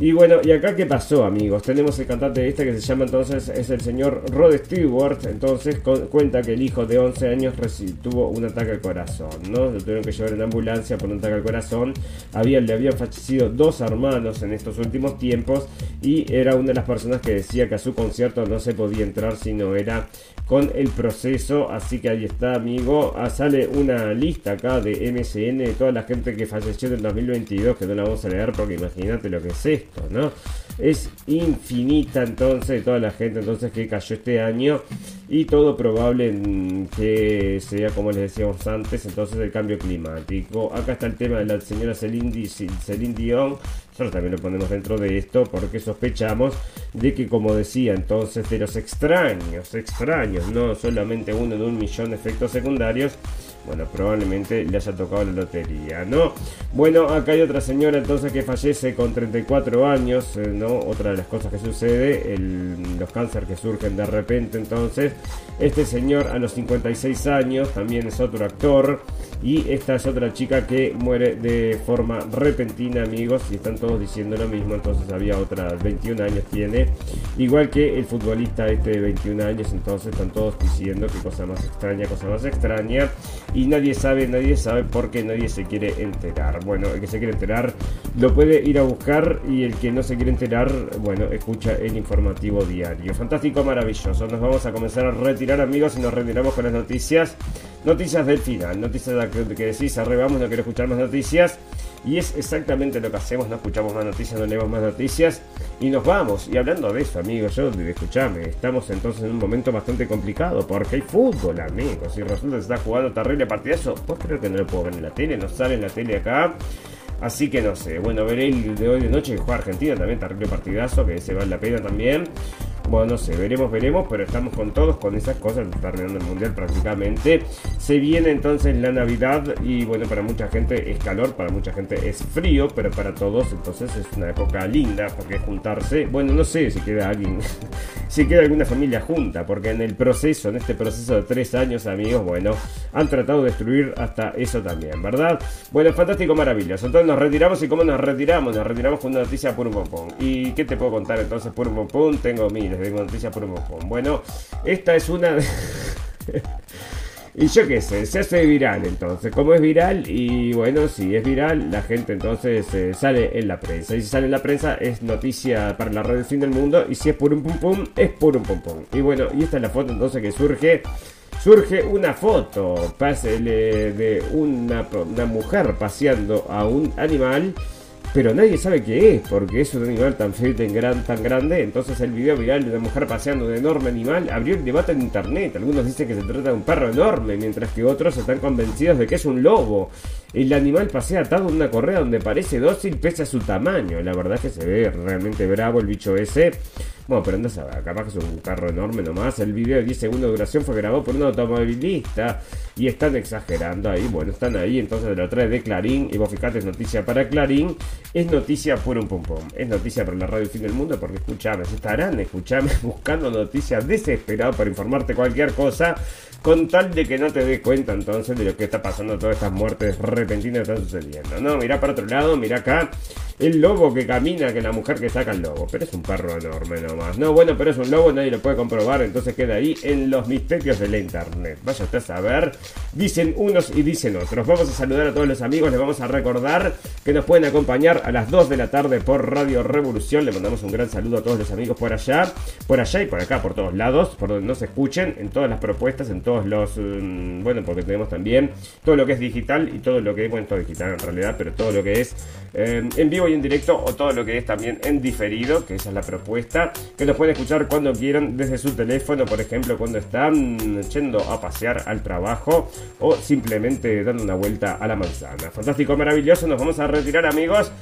Y bueno, y acá qué pasó, amigos. Tenemos el cantante este que se llama entonces, es el señor Rod Stewart. Entonces cuenta que el hijo de 11 años tuvo un ataque al corazón, ¿no? Lo tuvieron que llevar en ambulancia por un ataque al corazón. Había, le habían fallecido dos hermanos en estos últimos tiempos y era una de las personas que decía que a su concierto no se podía entrar si no era con el proceso. Así que ahí está, amigo. Ah, sale una lista acá de MSN de toda la gente que falleció en el 2022, que no la vamos a leer porque imagínate lo que es esto, ¿no? Es infinita entonces toda la gente entonces que cayó este año y todo probable que sea como les decíamos antes entonces el cambio climático. Acá está el tema de la señora Celine, Dion nosotros también lo ponemos dentro de esto porque sospechamos de que, como decía entonces, de los extraños, extraños, no solamente uno de un millón de efectos secundarios, bueno, probablemente le haya tocado la lotería, ¿no? Bueno, acá hay otra señora entonces que fallece con 34 años, eh, ¿no? Otra de las cosas que sucede, los cánceres que surgen de repente entonces. Este señor a los 56 años también es otro actor. Y esta es otra chica que muere de forma repentina, amigos. Y están todos diciendo lo mismo. Entonces había otra, 21 años tiene. Igual que el futbolista este de 21 años. Entonces están todos diciendo que cosa más extraña, cosa más extraña y nadie sabe, nadie sabe por qué nadie se quiere enterar. Bueno, el que se quiere enterar lo puede ir a buscar y el que no se quiere enterar, bueno, escucha el informativo diario. Fantástico, maravilloso. Nos vamos a comenzar a retirar amigos y nos retiramos con las noticias Noticias del final, noticias de que decís, arrebamos, no quiero escuchar más noticias. Y es exactamente lo que hacemos, no escuchamos más noticias, no leemos más noticias y nos vamos. Y hablando de eso, amigos, yo, escuchame, estamos entonces en un momento bastante complicado porque hay fútbol, amigos. Y resulta que está jugando terrible partidazo, pues creo que no lo puedo ver en la tele, no sale en la tele acá. Así que no sé, bueno, veré el de hoy de noche que juega Argentina también, terrible partidazo, que se vale la pena también. Bueno, no sé, veremos, veremos, pero estamos con todos con esas cosas, terminando el mundial prácticamente. Se viene entonces la Navidad y bueno, para mucha gente es calor, para mucha gente es frío, pero para todos entonces es una época linda porque juntarse, bueno, no sé si queda alguien, si queda alguna familia junta, porque en el proceso, en este proceso de tres años, amigos, bueno, han tratado de destruir hasta eso también, ¿verdad? Bueno, fantástico, maravilloso. Entonces nos retiramos y cómo nos retiramos, nos retiramos con una noticia pompón. ¿Y qué te puedo contar entonces pompón? Tengo mil les tengo noticias por un Bueno, esta es una... y yo qué sé, se hace viral entonces. Como es viral, y bueno, si es viral, la gente entonces eh, sale en la prensa. Y si sale en la prensa, es noticia para la del fin del mundo. Y si es por un pum pum, es por un pum pum. Y bueno, y esta es la foto entonces que surge. Surge una foto de una, una mujer paseando a un animal pero nadie sabe qué es, porque es un animal tan feo y tan, gran, tan grande. Entonces el video viral de una mujer paseando un enorme animal abrió el debate en internet. Algunos dicen que se trata de un perro enorme, mientras que otros están convencidos de que es un lobo. El animal pasea atado en una correa donde parece dócil pese a su tamaño. La verdad es que se ve realmente bravo el bicho ese. Bueno, pero anda a capaz que es un carro enorme nomás. El video de 10 segundos de duración fue grabado por un automovilista y están exagerando ahí. Bueno, están ahí, entonces lo trae de Clarín. Y vos fijate, es noticia para Clarín. Es noticia por un pum pum. Es noticia para la radio Fin del Mundo porque escuchame, estarán, escuchame, buscando noticias desesperados para informarte cualquier cosa con tal de que no te des cuenta entonces de lo que está pasando, todas estas muertes repentinas que están sucediendo. No, mira para otro lado, mira acá, el lobo que camina, que la mujer que saca el lobo, pero es un perro enorme nomás. No, bueno, pero es un lobo, nadie lo puede comprobar, entonces queda ahí en los misterios de la internet. Vaya usted a saber, dicen unos y dicen otros. Vamos a saludar a todos los amigos, les vamos a recordar que nos pueden acompañar a las 2 de la tarde por Radio Revolución. Le mandamos un gran saludo a todos los amigos por allá, por allá y por acá, por todos lados, por donde nos escuchen, en todas las propuestas, en todos los, mm, bueno, porque tenemos también todo lo que es digital y todo lo que es, bueno, todo digital en realidad, pero todo lo que es eh, en vivo y en directo o todo lo que es también en diferido, que esa es la propuesta, que nos pueden escuchar cuando quieran desde su teléfono, por ejemplo, cuando están yendo a pasear al trabajo o simplemente dando una vuelta a la manzana. Fantástico, maravilloso, nos vamos a retirar amigos.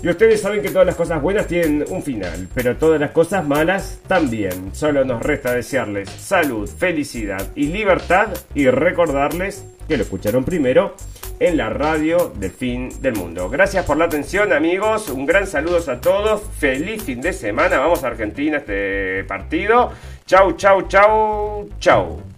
Y ustedes saben que todas las cosas buenas tienen un final, pero todas las cosas malas también. Solo nos resta desearles salud, felicidad y libertad y recordarles que lo escucharon primero en la radio del fin del mundo. Gracias por la atención amigos, un gran saludo a todos, feliz fin de semana, vamos a Argentina este partido. Chau, chau, chau, chau.